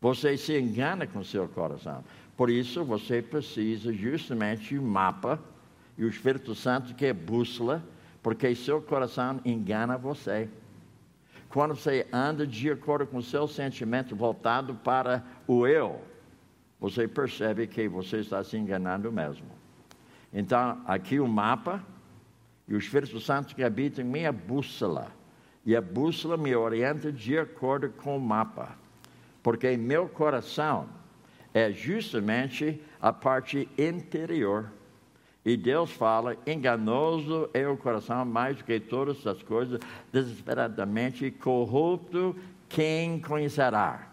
Speaker 1: você se engana com seu coração. Por isso você precisa justamente de um mapa e o Espírito Santo que é bússola, porque seu coração engana você. Quando você anda de acordo com seu sentimento voltado para o eu, você percebe que você está se enganando mesmo. Então, aqui o mapa e o Espírito Santo que habita em minha bússola. E a bússola me orienta de acordo com o mapa. Porque meu coração é justamente a parte interior. E Deus fala: enganoso é o coração mais do que todas as coisas, desesperadamente corrupto, quem conhecerá?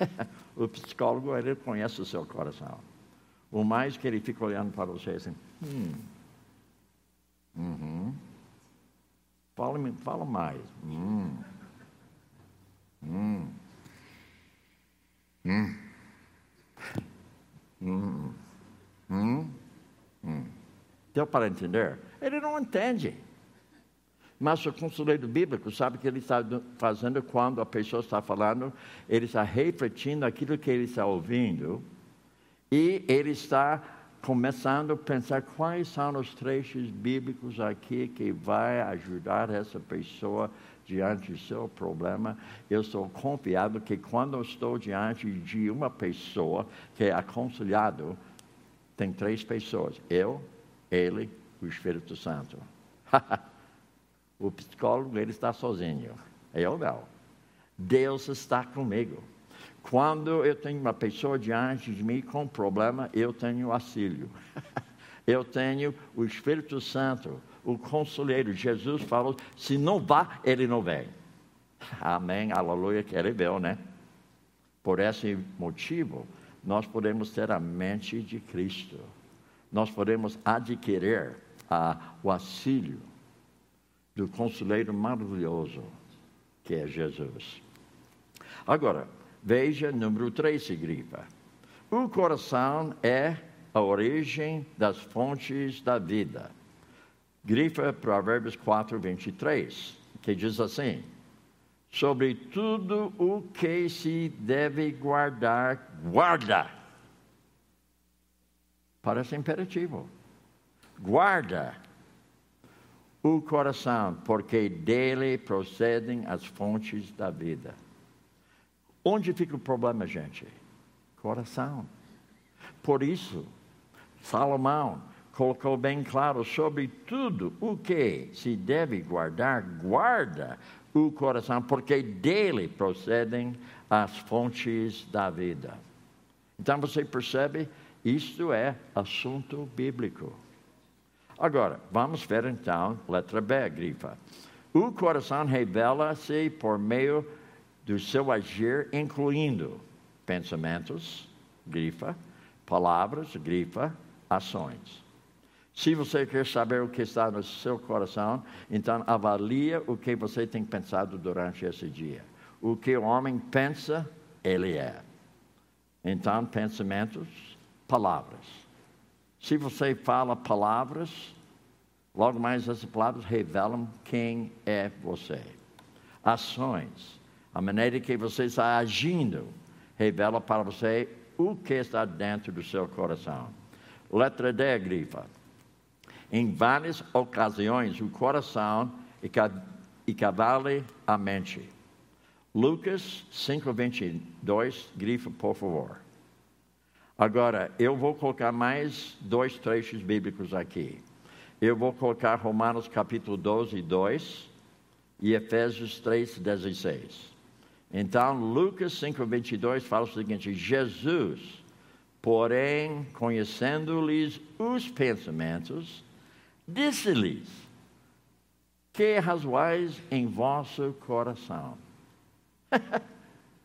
Speaker 1: [LAUGHS] o psicólogo, ele conhece o seu coração. O mais que ele fica olhando para você assim, hum, Uhum. Fala, fala mais. Hum. Hum. Hum. Hum. Hum. Hum. Deu para entender? Ele não entende. Mas o conselheiro bíblico sabe que ele está fazendo quando a pessoa está falando, ele está refletindo aquilo que ele está ouvindo e ele está começando a pensar quais são os trechos bíblicos aqui que vai ajudar essa pessoa diante do seu problema. Eu sou confiado que quando eu estou diante de uma pessoa que é aconselhado, tem três pessoas: eu, ele, o Espírito Santo. [LAUGHS] o psicólogo ele está sozinho. Eu não. Deus está comigo. Quando eu tenho uma pessoa diante de mim com problema, eu tenho auxílio. [LAUGHS] eu tenho o Espírito Santo, o conselheiro. Jesus falou: se não vá, ele não vem. [LAUGHS] Amém, aleluia, que ele veio, né? Por esse motivo, nós podemos ter a mente de Cristo. Nós podemos adquirir a, o auxílio do conselheiro maravilhoso, que é Jesus. Agora, veja número 3, grifa. O coração é a origem das fontes da vida. Grifa Provérbios 4, 23, que diz assim: Sobre tudo o que se deve guardar, guarda. Parece imperativo. Guarda o coração, porque dele procedem as fontes da vida. Onde fica o problema, gente? Coração. Por isso, Salomão colocou bem claro sobre tudo o que se deve guardar, guarda o coração, porque dele procedem as fontes da vida. Então você percebe, isto é assunto bíblico. Agora, vamos ver então, letra B, grifa. O coração revela-se por meio do seu agir, incluindo pensamentos, grifa, palavras, grifa, ações. Se você quer saber o que está no seu coração, então avalia o que você tem pensado durante esse dia. O que o homem pensa, ele é. Então, pensamentos, palavras. Se você fala palavras, logo mais essas palavras revelam quem é você. Ações, a maneira que você está agindo, revela para você o que está dentro do seu coração. Letra D, grifa. Em várias ocasiões, o coração equivale à mente. Lucas 5:22, grifa, por favor. Agora, eu vou colocar mais dois trechos bíblicos aqui. Eu vou colocar Romanos capítulo 12, 2 e Efésios 3, 16. Então, Lucas 5, 22 fala o seguinte: Jesus, porém, conhecendo-lhes os pensamentos, disse-lhes: Que razoais em vosso coração? [LAUGHS]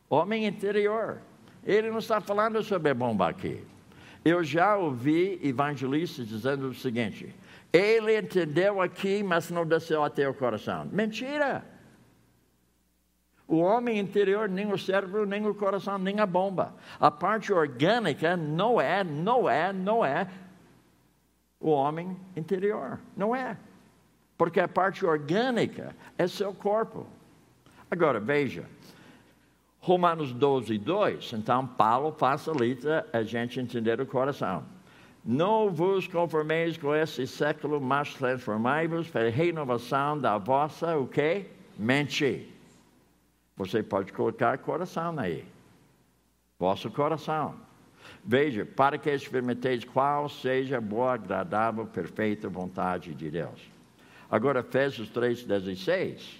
Speaker 1: Homem interior. Ele não está falando sobre a bomba aqui. Eu já ouvi evangelistas dizendo o seguinte: ele entendeu aqui, mas não desceu até o coração. Mentira! O homem interior, nem o cérebro, nem o coração, nem a bomba. A parte orgânica não é, não é, não é o homem interior. Não é. Porque a parte orgânica é seu corpo. Agora, veja, Romanos 12, 2, então Paulo facilita a gente entender o coração. Não vos conformeis com esse século, mas transformai-vos pela renovação da vossa, o quê? Mente. Você pode colocar coração aí. Vosso coração. Veja, para que experimenteis qual seja a boa, agradável, perfeita vontade de Deus. Agora, Efésios 3,16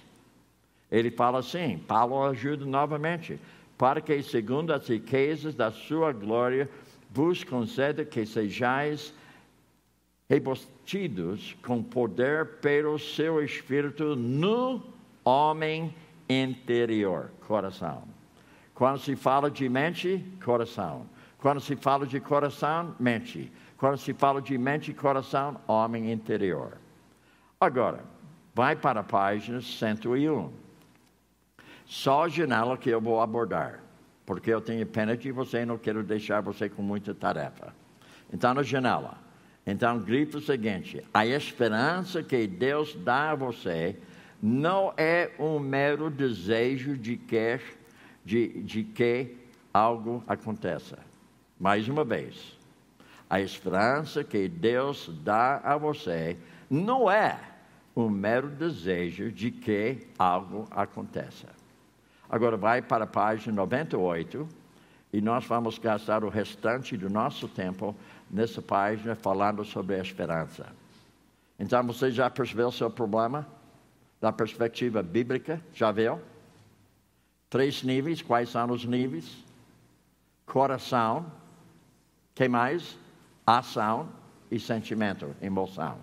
Speaker 1: ele fala assim: Paulo ajuda novamente, para que, segundo as riquezas da sua glória, vos conceda que sejais revestidos com poder pelo seu espírito no homem interior, coração. Quando se fala de mente, coração. Quando se fala de coração, mente. Quando se fala de mente e coração, homem interior. Agora, vai para a página 101. Só a janela que eu vou abordar, porque eu tenho pena de você e não quero deixar você com muita tarefa. Então, na janela. Então, grito o seguinte: a esperança que Deus dá a você não é um mero desejo de que, de, de que algo aconteça. Mais uma vez, a esperança que Deus dá a você não é um mero desejo de que algo aconteça. Agora vai para a página 98 e nós vamos gastar o restante do nosso tempo nessa página falando sobre a esperança. Então você já percebeu o seu problema? Da perspectiva bíblica, já viu? Três níveis, quais são os níveis? Coração, que mais? Ação e sentimento, emoção.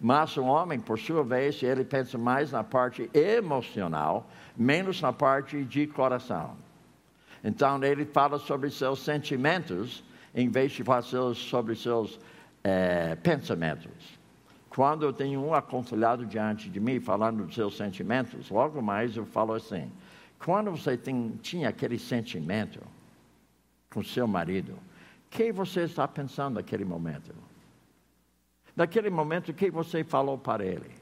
Speaker 1: Mas o homem, por sua vez, ele pensa mais na parte emocional, menos na parte de coração. Então, ele fala sobre seus sentimentos, em vez de falar sobre seus é, pensamentos. Quando eu tenho um aconselhado diante de mim falando dos seus sentimentos, logo mais eu falo assim: quando você tem, tinha aquele sentimento com seu marido, o que você está pensando naquele momento? Naquele momento, que você falou para ele?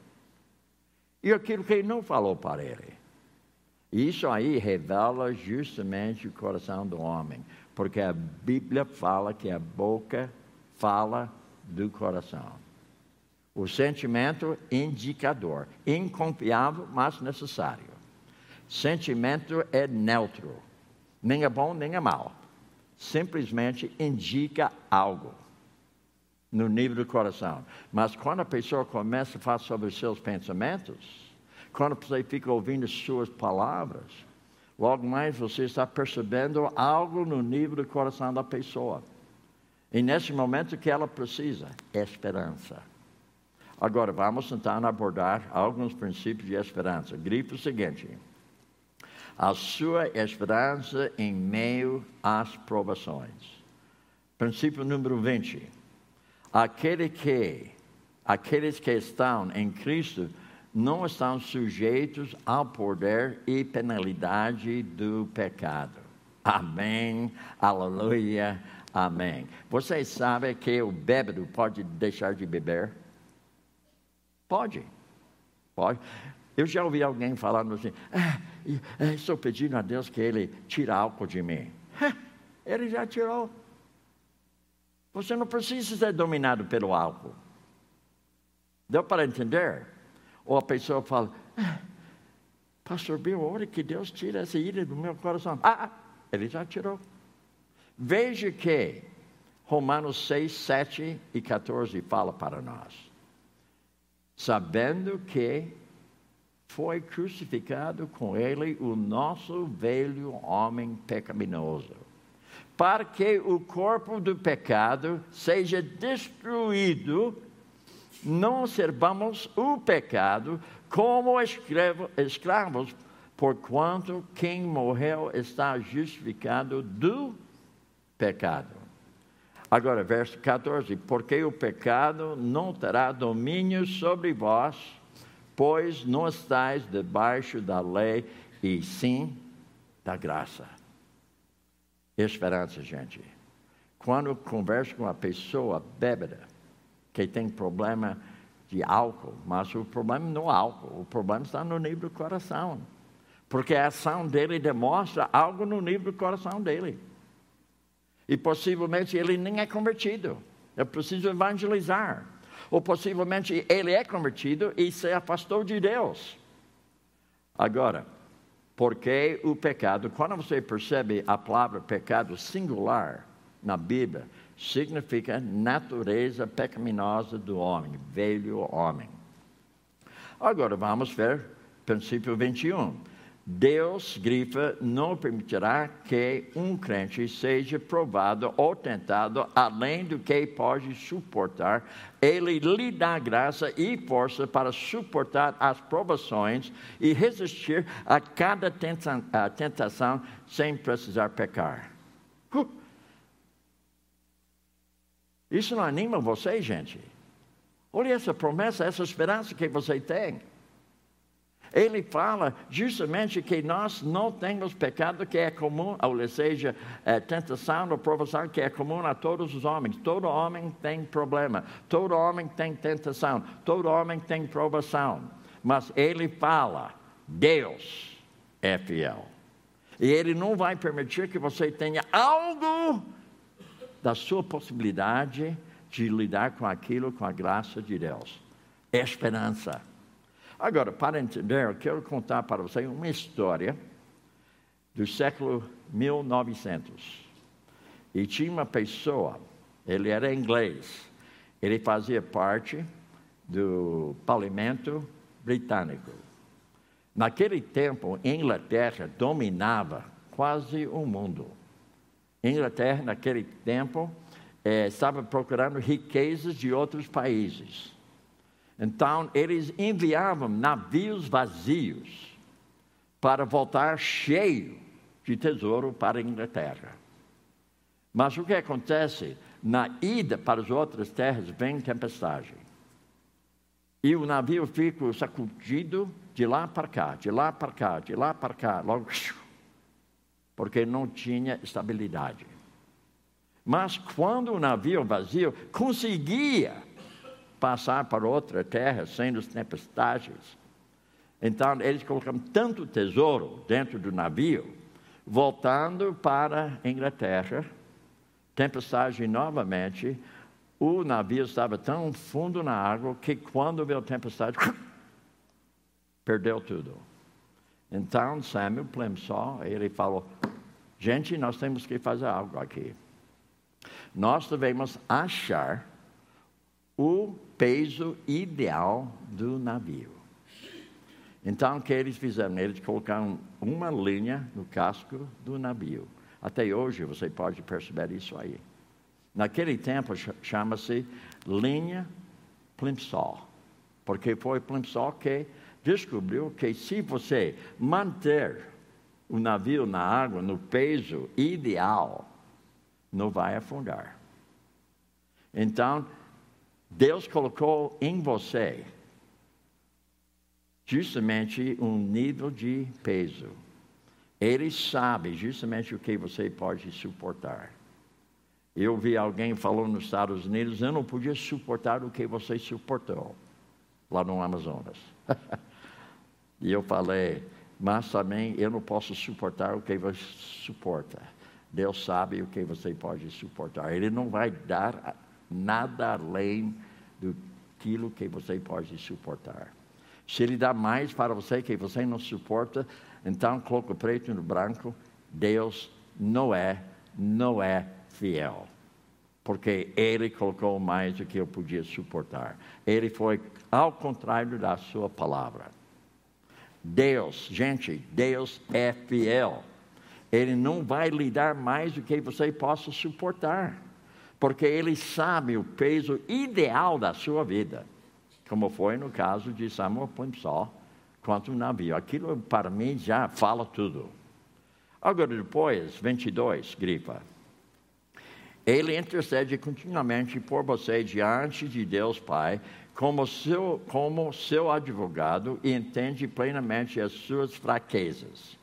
Speaker 1: E aquilo que ele não falou para ele. Isso aí revela justamente o coração do homem, porque a Bíblia fala que a boca fala do coração. O sentimento indicador, inconfiável, mas necessário. Sentimento é neutro, nem é bom nem é mal. Simplesmente indica algo no nível do coração. Mas quando a pessoa começa a falar sobre os seus pensamentos, quando você fica ouvindo suas palavras, logo mais você está percebendo algo no nível do coração da pessoa. E nesse momento que ela precisa, esperança. Agora vamos tentar abordar alguns princípios de esperança. Grife o seguinte: a sua esperança em meio às provações. Princípio número 20. Aquele que, aqueles que estão em Cristo não estão sujeitos ao poder e penalidade do pecado. Amém, aleluia, amém. Vocês sabem que o bêbado pode deixar de beber? Pode, pode. Eu já ouvi alguém falando assim: ah, estou pedindo a Deus que Ele tire álcool de mim. Ele já tirou. Você não precisa ser dominado pelo álcool. Deu para entender? Ou a pessoa fala, ah, Pastor Bill, ore que Deus tire essa ira do meu coração. Ah, ah, ele já tirou. Veja que Romanos 6, 7 e 14 fala para nós. Sabendo que foi crucificado com ele o nosso velho homem pecaminoso para que o corpo do pecado seja destruído, não servamos o pecado como escravo, escravos, porquanto quem morreu está justificado do pecado. Agora, verso 14: Porque o pecado não terá domínio sobre vós, pois não estáis debaixo da lei, e sim da graça esperança, gente. Quando converso com uma pessoa bêbada, que tem problema de álcool, mas o problema não é álcool, o problema está no nível do coração. Porque a ação dele demonstra algo no nível do coração dele. E possivelmente ele nem é convertido. Eu preciso evangelizar. Ou possivelmente ele é convertido e se afastou de Deus. Agora, porque o pecado, quando você percebe a palavra pecado singular na Bíblia, significa natureza pecaminosa do homem, velho homem. Agora vamos ver princípio 21. Deus, grifa, não permitirá que um crente seja provado ou tentado além do que pode suportar. Ele lhe dá graça e força para suportar as provações e resistir a cada tentação sem precisar pecar. Isso não anima você, gente? Olha essa promessa, essa esperança que você tem. Ele fala justamente que nós não temos pecado que é comum, ou seja, é, tentação ou provação que é comum a todos os homens. Todo homem tem problema, todo homem tem tentação, todo homem tem provação. Mas ele fala, Deus é fiel. E ele não vai permitir que você tenha algo da sua possibilidade de lidar com aquilo com a graça de Deus. Esperança. Agora, para entender, eu quero contar para você uma história do século 1900. E tinha uma pessoa, ele era inglês, ele fazia parte do parlamento britânico. Naquele tempo, Inglaterra dominava quase o mundo. Inglaterra, naquele tempo, eh, estava procurando riquezas de outros países. Então, eles enviavam navios vazios para voltar cheio de tesouro para a Inglaterra. Mas o que acontece? Na ida para as outras terras vem tempestade. E o navio fica sacudido de lá para cá, de lá para cá, de lá para cá, logo, porque não tinha estabilidade. Mas quando o navio vazio conseguia passar para outra terra sem as tempestades, então eles colocaram tanto tesouro dentro do navio, voltando para a Inglaterra, tempestade novamente, o navio estava tão fundo na água que quando veio a tempestade, [COUGHS] perdeu tudo. Então Samuel Plimsoll, ele falou, gente, nós temos que fazer algo aqui nós devemos achar o peso ideal do navio. Então, o que eles fizeram? Eles colocaram uma linha no casco do navio. Até hoje você pode perceber isso aí. Naquele tempo chama-se linha Plimsoll, porque foi Plimsoll que descobriu que se você manter o navio na água no peso ideal, não vai afundar. Então, Deus colocou em você justamente um nível de peso. Ele sabe justamente o que você pode suportar. Eu vi alguém falando nos Estados Unidos, eu não podia suportar o que você suportou lá no Amazonas. [LAUGHS] e eu falei, mas também eu não posso suportar o que você suporta. Deus sabe o que você pode suportar. Ele não vai dar nada além do aquilo que você pode suportar. Se ele dá mais para você que você não suporta, então coloca preto no branco, Deus não é, não é fiel. Porque ele colocou mais do que eu podia suportar. Ele foi ao contrário da sua palavra. Deus, gente, Deus é fiel. Ele não vai lhe dar mais do que você possa suportar, porque Ele sabe o peso ideal da sua vida, como foi no caso de Samuel Plimsoll quanto o navio. Aquilo para mim já fala tudo. Agora depois, 22, grifa. Ele intercede continuamente por você diante de Deus Pai, como seu, como seu advogado, e entende plenamente as suas fraquezas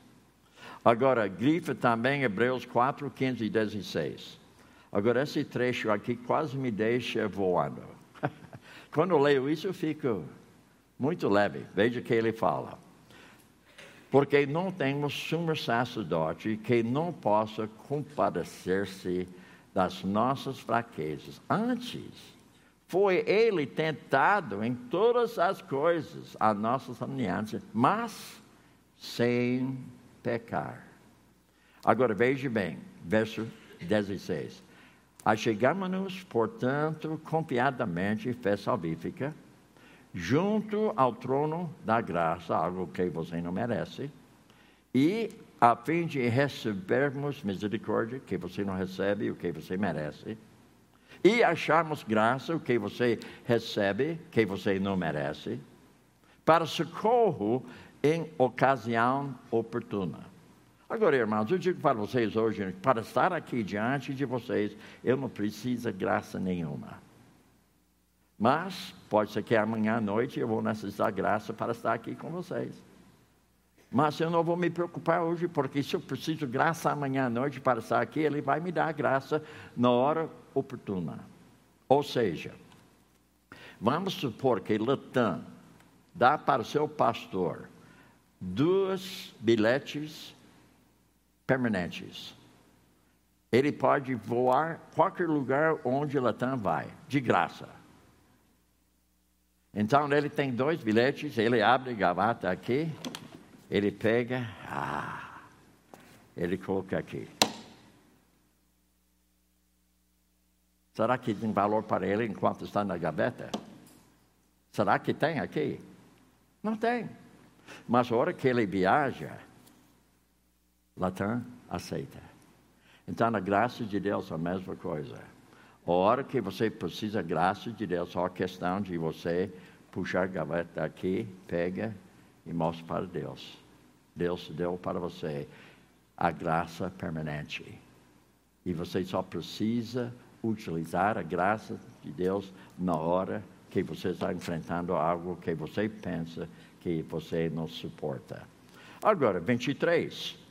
Speaker 1: Agora, grifa também Hebreus 4, 15 e 16. Agora, esse trecho aqui quase me deixa voando. [LAUGHS] Quando leio isso, eu fico muito leve. Veja o que ele fala. Porque não temos sumo sacerdote que não possa compadecer-se das nossas fraquezas. Antes, foi ele tentado em todas as coisas, a nossa semelhança, mas sem pecar. Agora veja bem, verso 16. Achegamos-nos, portanto, confiadamente, fé salvífica, junto ao trono da graça, algo que você não merece, e a fim de recebermos misericórdia, que você não recebe, o que você merece, e acharmos graça, o que você recebe, que você não merece, para socorro em ocasião oportuna. Agora, irmãos, eu digo para vocês hoje, para estar aqui diante de vocês, eu não preciso de graça nenhuma. Mas pode ser que amanhã à noite eu vou necessitar graça para estar aqui com vocês. Mas eu não vou me preocupar hoje, porque se eu preciso de graça amanhã à noite para estar aqui, Ele vai me dar graça na hora oportuna. Ou seja, vamos supor que Latam dá para o seu pastor duas bilhetes permanentes. Ele pode voar qualquer lugar onde Latam vai, de graça. Então ele tem dois bilhetes, ele abre a gravata aqui, ele pega, ah, ele coloca aqui. Será que tem valor para ele enquanto está na gaveta? Será que tem aqui? Não tem. Mas a hora que ele viaja, Latam aceita. Então, na graça de Deus, a mesma coisa. A hora que você precisa da graça de Deus, só a questão de você puxar a gaveta aqui, pega e mostra para Deus. Deus deu para você a graça permanente. E você só precisa utilizar a graça de Deus na hora que você está enfrentando algo que você pensa que você não suporta. Agora, 23.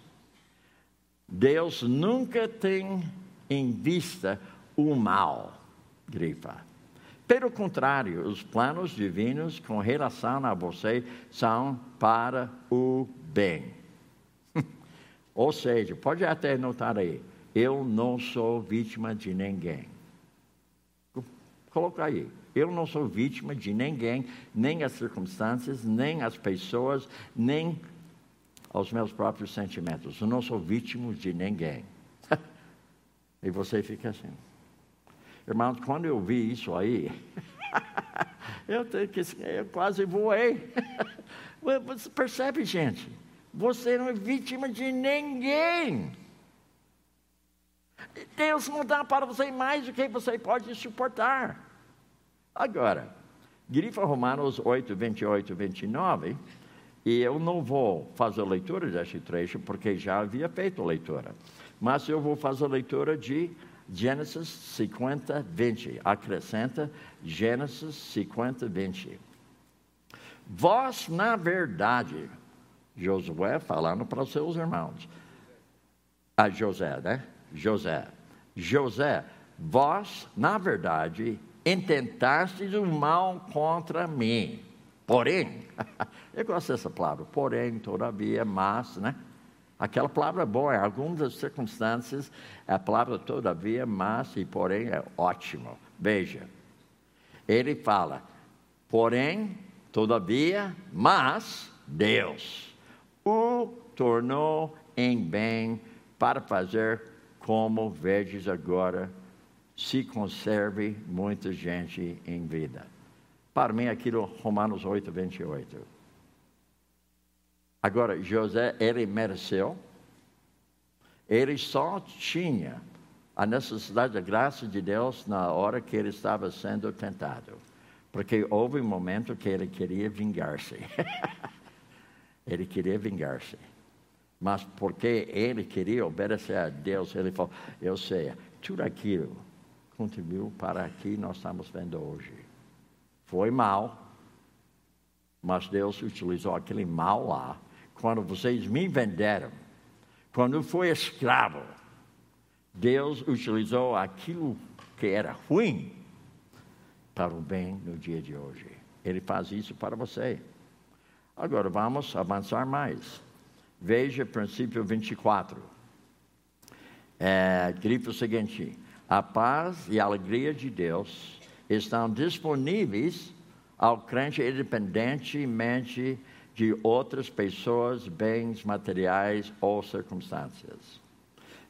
Speaker 1: Deus nunca tem em vista o mal, grifa. Pelo contrário, os planos divinos com relação a você são para o bem. [LAUGHS] Ou seja, pode até notar aí, eu não sou vítima de ninguém. Coloca aí. Eu não sou vítima de ninguém, nem as circunstâncias, nem as pessoas, nem aos meus próprios sentimentos. Eu não sou vítima de ninguém. [LAUGHS] e você fica assim. Irmãos, quando eu vi isso aí, [LAUGHS] eu, que, eu quase voei. Você [LAUGHS] percebe, gente? Você não é vítima de ninguém. Deus não dá para você mais do que você pode suportar. Agora, grifa Romanos 8, 28 29, e eu não vou fazer a leitura deste trecho, porque já havia feito a leitura. Mas eu vou fazer a leitura de Gênesis 50, 20. Acrescenta Gênesis 50, 20. Vós, na verdade, Josué falando para os seus irmãos, a José, né? José, José, vós, na verdade, intentastes o mal contra mim. Porém, [LAUGHS] eu gosto dessa palavra, porém, todavia, mas, né? Aquela palavra é boa, em algumas circunstâncias, a palavra todavia, mas e porém é ótimo. Veja, ele fala, porém, todavia, mas Deus o tornou em bem para fazer como vedes agora, se conserve muita gente em vida. Para mim, aquilo, Romanos 8, 28. Agora, José, ele mereceu, ele só tinha a necessidade da graça de Deus na hora que ele estava sendo tentado. Porque houve um momento que ele queria vingar-se. [LAUGHS] ele queria vingar-se. Mas porque ele queria obedecer a Deus, ele falou: Eu sei, tudo aquilo contribuiu para que nós estamos vendo hoje. Foi mal, mas Deus utilizou aquele mal lá. Quando vocês me venderam, quando eu fui escravo, Deus utilizou aquilo que era ruim para o bem no dia de hoje. Ele faz isso para você. Agora vamos avançar mais. Veja princípio 24. É, grifo o seguinte: a paz e a alegria de Deus estão disponíveis ao crente independentemente de outras pessoas, bens materiais ou circunstâncias.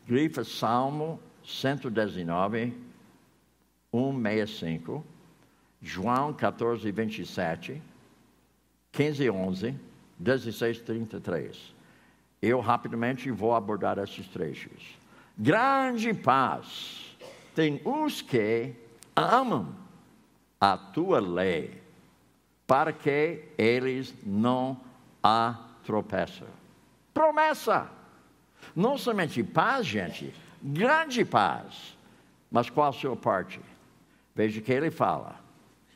Speaker 1: Grifa Salmo 119, 165, João 14, 27, 15, 11, 16, 33. Eu rapidamente vou abordar esses trechos. Grande paz tem os que amam a tua lei, para que eles não a tropeçam. Promessa! Não somente paz, gente, grande paz. Mas qual a sua parte? Veja que ele fala: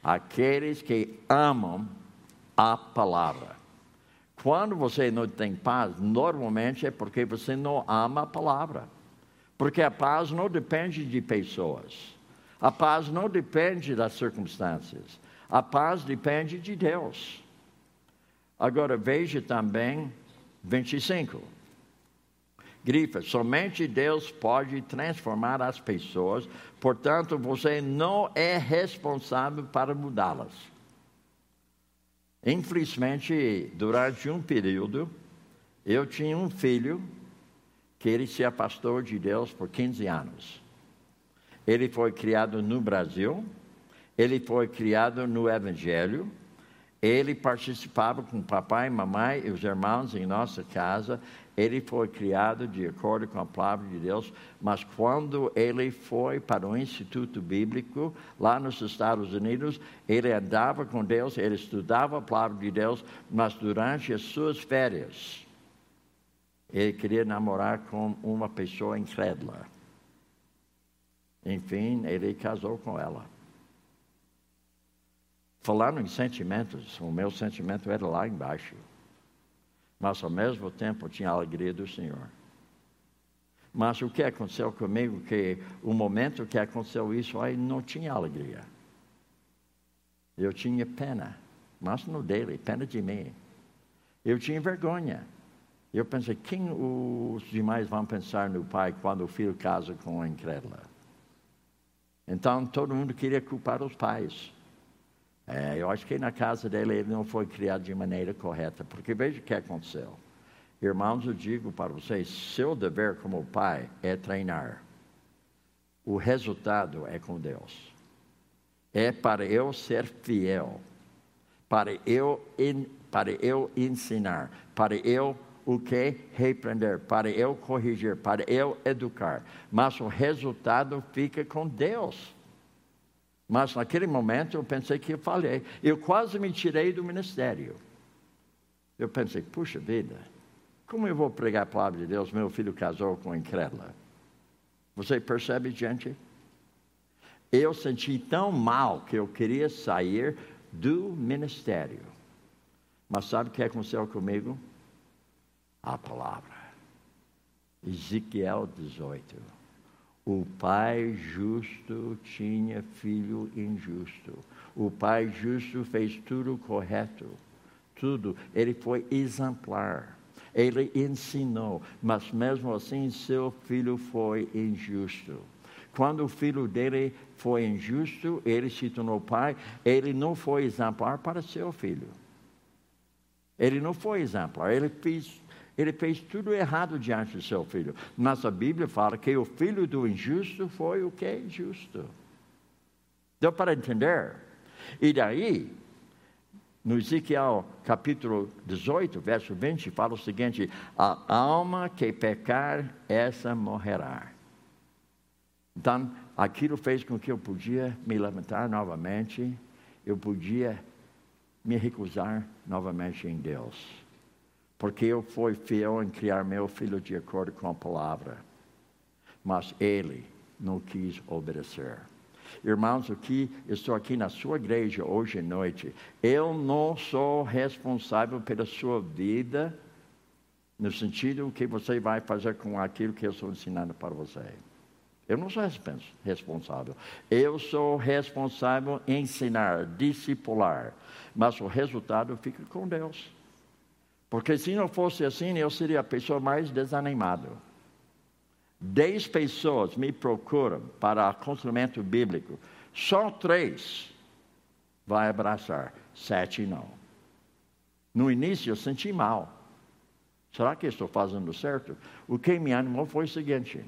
Speaker 1: aqueles que amam a palavra. Quando você não tem paz, normalmente é porque você não ama a palavra. Porque a paz não depende de pessoas. A paz não depende das circunstâncias. A paz depende de Deus. Agora veja também 25. Grifa, somente Deus pode transformar as pessoas, portanto, você não é responsável para mudá-las. Infelizmente, durante um período, eu tinha um filho que ele se afastou de Deus por 15 anos. Ele foi criado no Brasil, ele foi criado no Evangelho, Ele participava com papai, mamãe e os irmãos em nossa casa. Ele foi criado de acordo com a palavra de Deus, mas quando ele foi para o Instituto Bíblico, lá nos Estados Unidos, ele andava com Deus, ele estudava a palavra de Deus, mas durante as suas férias, ele queria namorar com uma pessoa incrédula. Enfim, ele casou com ela. Falando em sentimentos, o meu sentimento era lá embaixo. Mas ao mesmo tempo tinha a alegria do Senhor. Mas o que aconteceu comigo, que o momento que aconteceu isso, aí não tinha alegria. Eu tinha pena, mas no dele, pena de mim. Eu tinha vergonha. Eu pensei, quem os demais vão pensar no pai quando o filho casa com a incrédula? Então todo mundo queria culpar os pais. É, eu acho que na casa dele ele não foi criado de maneira correta, porque veja o que aconteceu. Irmãos, eu digo para vocês: seu dever como pai é treinar. O resultado é com Deus. É para eu ser fiel, para eu, para eu ensinar, para eu o que? Repreender, para eu corrigir, para eu educar. Mas o resultado fica com Deus. Mas naquele momento eu pensei que eu falhei. Eu quase me tirei do ministério. Eu pensei, puxa vida, como eu vou pregar a palavra de Deus? Meu filho casou com incrédula. Você percebe, gente? Eu senti tão mal que eu queria sair do ministério. Mas sabe o que aconteceu comigo? A palavra. Ezequiel 18. O pai justo tinha filho injusto. O pai justo fez tudo correto. Tudo. Ele foi exemplar. Ele ensinou, mas mesmo assim seu filho foi injusto. Quando o filho dele foi injusto, ele se tornou pai, ele não foi exemplar para seu filho. Ele não foi exemplar, ele fez ele fez tudo errado diante do seu filho. Mas a Bíblia fala que o filho do injusto foi o que é injusto. Deu para entender? E daí, no Ezequiel capítulo 18, verso 20, fala o seguinte: A alma que pecar, essa morrerá. Então, aquilo fez com que eu podia me levantar novamente, eu podia me recusar novamente em Deus porque eu fui fiel em criar meu filho de acordo com a palavra. Mas ele não quis obedecer. Irmãos, aqui, estou aqui na sua igreja hoje à noite. Eu não sou responsável pela sua vida, no sentido que você vai fazer com aquilo que eu estou ensinando para você. Eu não sou responsável. Eu sou responsável em ensinar, discipular. Mas o resultado fica com Deus. Porque se não fosse assim, eu seria a pessoa mais desanimada. Dez pessoas me procuram para aconselhamento bíblico. Só três vai abraçar, sete não. No início eu senti mal. Será que estou fazendo certo? O que me animou foi o seguinte: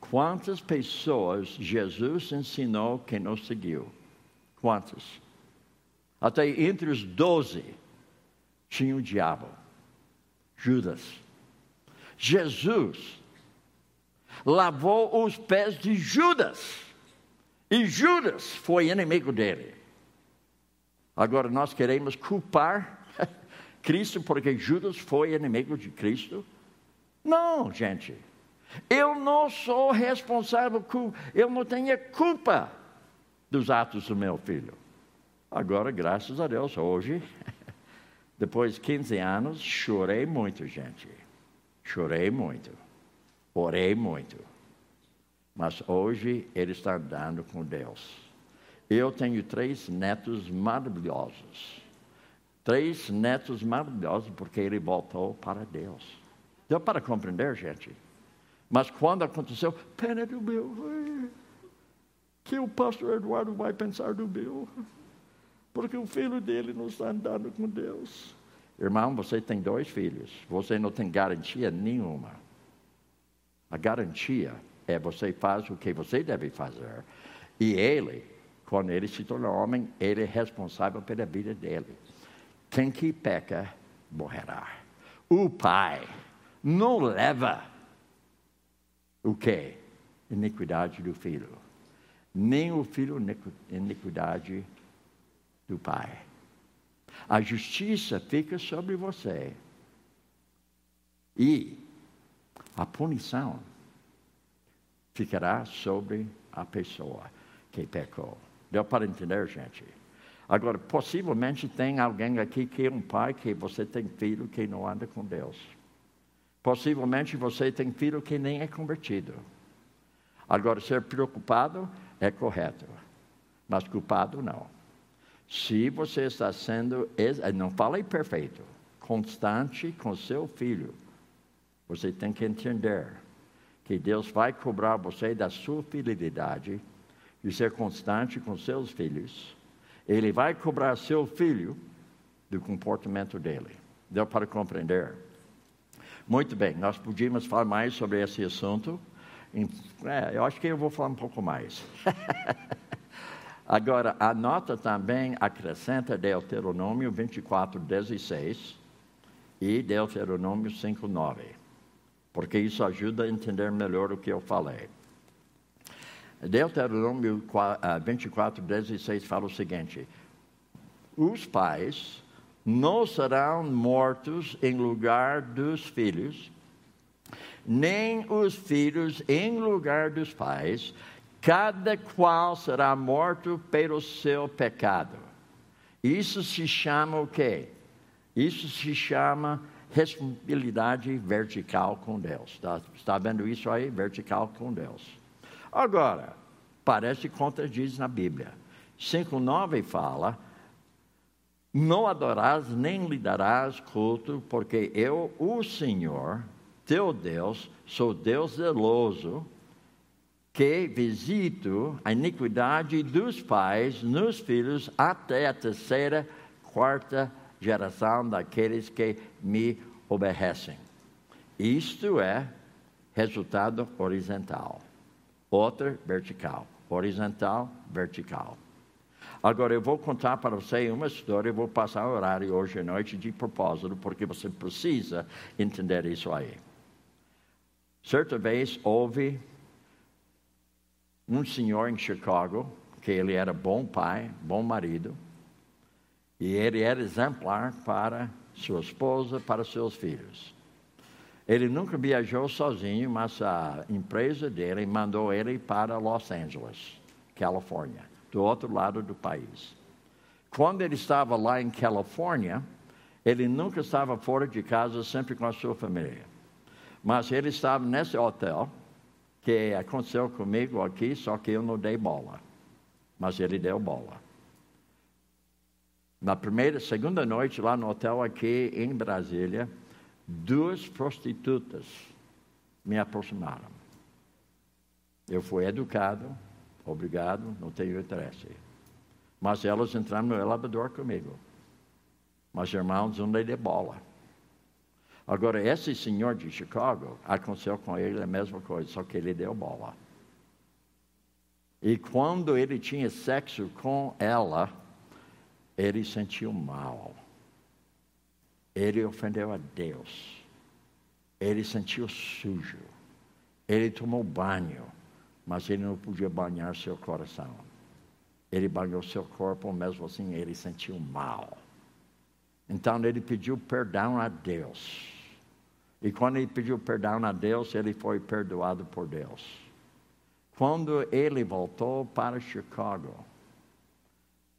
Speaker 1: quantas pessoas Jesus ensinou que não seguiu? Quantas? Até entre os doze tinha o diabo, Judas. Jesus lavou os pés de Judas. E Judas foi inimigo dele. Agora nós queremos culpar [LAUGHS] Cristo porque Judas foi inimigo de Cristo? Não, gente. Eu não sou responsável, eu não tenho culpa dos atos do meu filho. Agora, graças a Deus, hoje Depois de 15 anos, chorei muito, gente. Chorei muito. Orei muito. Mas hoje ele está andando com Deus. Eu tenho três netos maravilhosos. Três netos maravilhosos porque ele voltou para Deus. Deu para compreender, gente? Mas quando aconteceu, pena do meu. Que o pastor Eduardo vai pensar do meu? Porque o filho dele não está andando com Deus. Irmão, você tem dois filhos, você não tem garantia nenhuma. A garantia é você faz o que você deve fazer e ele Quando ele se tornou homem, ele é responsável pela vida dele. Quem que peca, morrerá. O pai não leva o que? Iniquidade do filho. Nem o filho iniquidade do pai. A justiça fica sobre você. E a punição ficará sobre a pessoa que pecou. Deu para entender, gente? Agora, possivelmente tem alguém aqui que é um pai que você tem filho que não anda com Deus. Possivelmente você tem filho que nem é convertido. Agora, ser preocupado é correto, mas culpado não. Se você está sendo, não fala perfeito, constante com seu filho, você tem que entender que Deus vai cobrar você da sua fidelidade de ser constante com seus filhos ele vai cobrar seu filho do comportamento dele. Deu para compreender? Muito bem, nós podíamos falar mais sobre esse assunto. É, eu acho que eu vou falar um pouco mais. [LAUGHS] Agora, a nota também acrescenta Deuteronômio 24, 16 e Deuteronômio 5, 9, porque isso ajuda a entender melhor o que eu falei. Deuteronômio 24, 16 fala o seguinte: Os pais não serão mortos em lugar dos filhos, nem os filhos em lugar dos pais, cada qual será morto pelo seu pecado. Isso se chama o quê? Isso se chama responsabilidade vertical com Deus. Está, está vendo isso aí? Vertical com Deus. Agora, parece contradiz na Bíblia. 5,9 fala: Não adorarás nem lhe darás culto, porque eu, o Senhor, teu Deus, sou Deus zeloso, que visito a iniquidade dos pais nos filhos até a terceira, quarta geração daqueles que me obedecem. Isto é resultado horizontal outra vertical. Horizontal, vertical. Agora eu vou contar para você uma história, eu vou passar o horário hoje à noite de propósito, porque você precisa entender isso aí. Certa vez houve um senhor em Chicago, que ele era bom pai, bom marido, e ele era exemplar para sua esposa, para seus filhos. Ele nunca viajou sozinho, mas a empresa dele mandou ele para Los Angeles, Califórnia, do outro lado do país. Quando ele estava lá em Califórnia, ele nunca estava fora de casa, sempre com a sua família. Mas ele estava nesse hotel, que aconteceu comigo aqui, só que eu não dei bola. Mas ele deu bola. Na primeira, segunda noite lá no hotel aqui em Brasília, duas prostitutas me aproximaram. Eu fui educado, obrigado, não tenho interesse. Mas elas entraram no elevador comigo. Mas irmãos, não lhe dê bola. Agora, esse senhor de Chicago, aconteceu com ele a mesma coisa, só que ele deu bola. E quando ele tinha sexo com ela, ele sentiu mal. Ele ofendeu a Deus. Ele sentiu sujo. Ele tomou banho, mas ele não podia banhar seu coração. Ele banhou seu corpo, mesmo assim ele sentiu mal. Então ele pediu perdão a Deus. E quando ele pediu perdão a Deus, ele foi perdoado por Deus. Quando ele voltou para Chicago,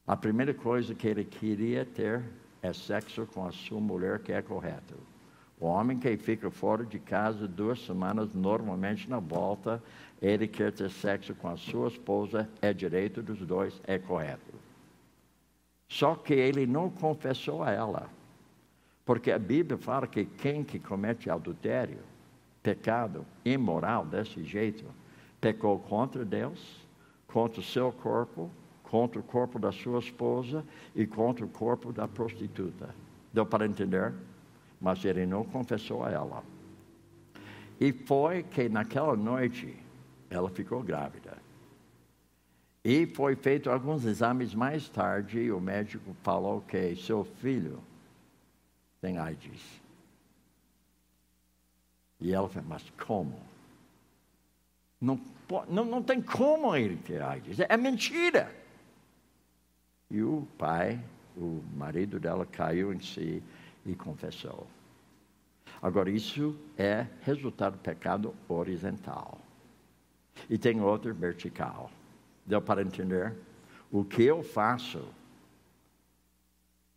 Speaker 1: a primeira coisa que ele queria ter é sexo com a sua mulher que é correto. O homem que fica fora de casa duas semanas, normalmente na volta, ele quer ter sexo com a sua esposa, é direito dos dois, é correto. Só que ele não confessou a ela. Porque a Bíblia fala que quem que comete adultério, pecado imoral desse jeito, pecou contra Deus, contra o seu corpo contra o corpo da sua esposa e contra o corpo da prostituta. Deu para entender? Mas ele não confessou a ela. E foi que naquela noite ela ficou grávida. E foi feito alguns exames mais tarde e o médico falou que seu filho tem AIDS. E ela falou, mas como? Não, não, não tem como ele ter AIDS. É mentira. E o pai, o marido dela, caiu em si e confessou. Agora, isso é resultado do pecado horizontal. E tem outro vertical. Deu para entender? O que eu faço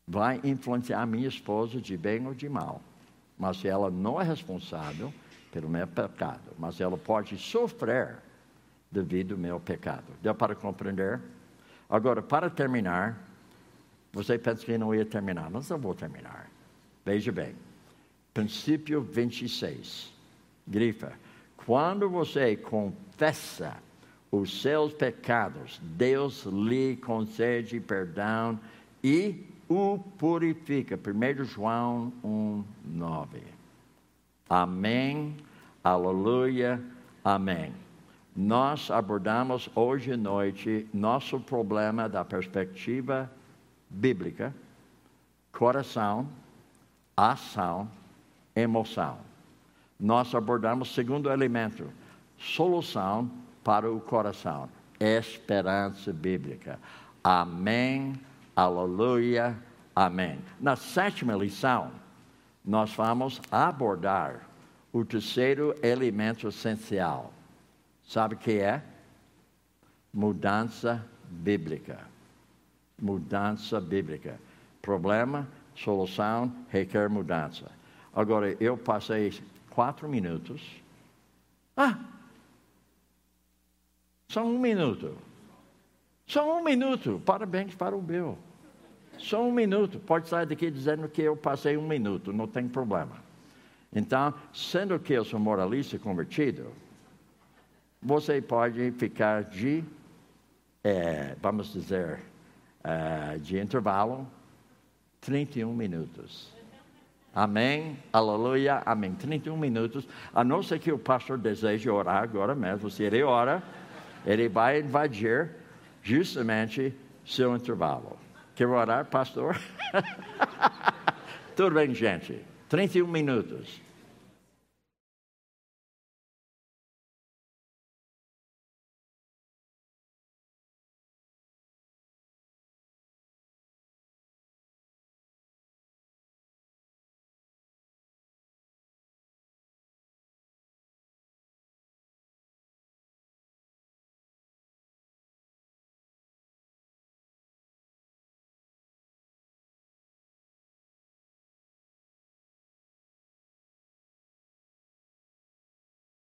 Speaker 1: vai influenciar minha esposa de bem ou de mal. Mas ela não é responsável pelo meu pecado. Mas ela pode sofrer devido ao meu pecado. Deu para compreender? Agora, para terminar, você pensa que não ia terminar, mas eu vou terminar. Veja bem, princípio 26, grifa. Quando você confessa os seus pecados, Deus lhe concede perdão e o purifica. 1 João 1, 9. Amém, aleluia, amém. Nós abordamos hoje à noite nosso problema da perspectiva bíblica, coração, ação, emoção. Nós abordamos segundo elemento, solução para o coração, esperança bíblica. Amém, aleluia, amém. Na sétima lição, nós vamos abordar o terceiro elemento essencial. Sabe o que é? Mudança bíblica mudança bíblica. Problema, solução, requer mudança. Agora, eu passei quatro minutos. Ah! Só um minuto. Só um minuto. Parabéns para o Bill. Só um minuto. Pode sair daqui dizendo que eu passei um minuto, não tem problema. Então, sendo que eu sou moralista convertido, você pode ficar de, é, vamos dizer, uh, de intervalo, 31 minutos. Amém, aleluia, amém. 31 minutos, a não ser que o pastor deseje orar agora mesmo, se ele ora, ele vai invadir justamente seu intervalo. Quer orar, pastor? [LAUGHS] Tudo bem, gente. 31 minutos.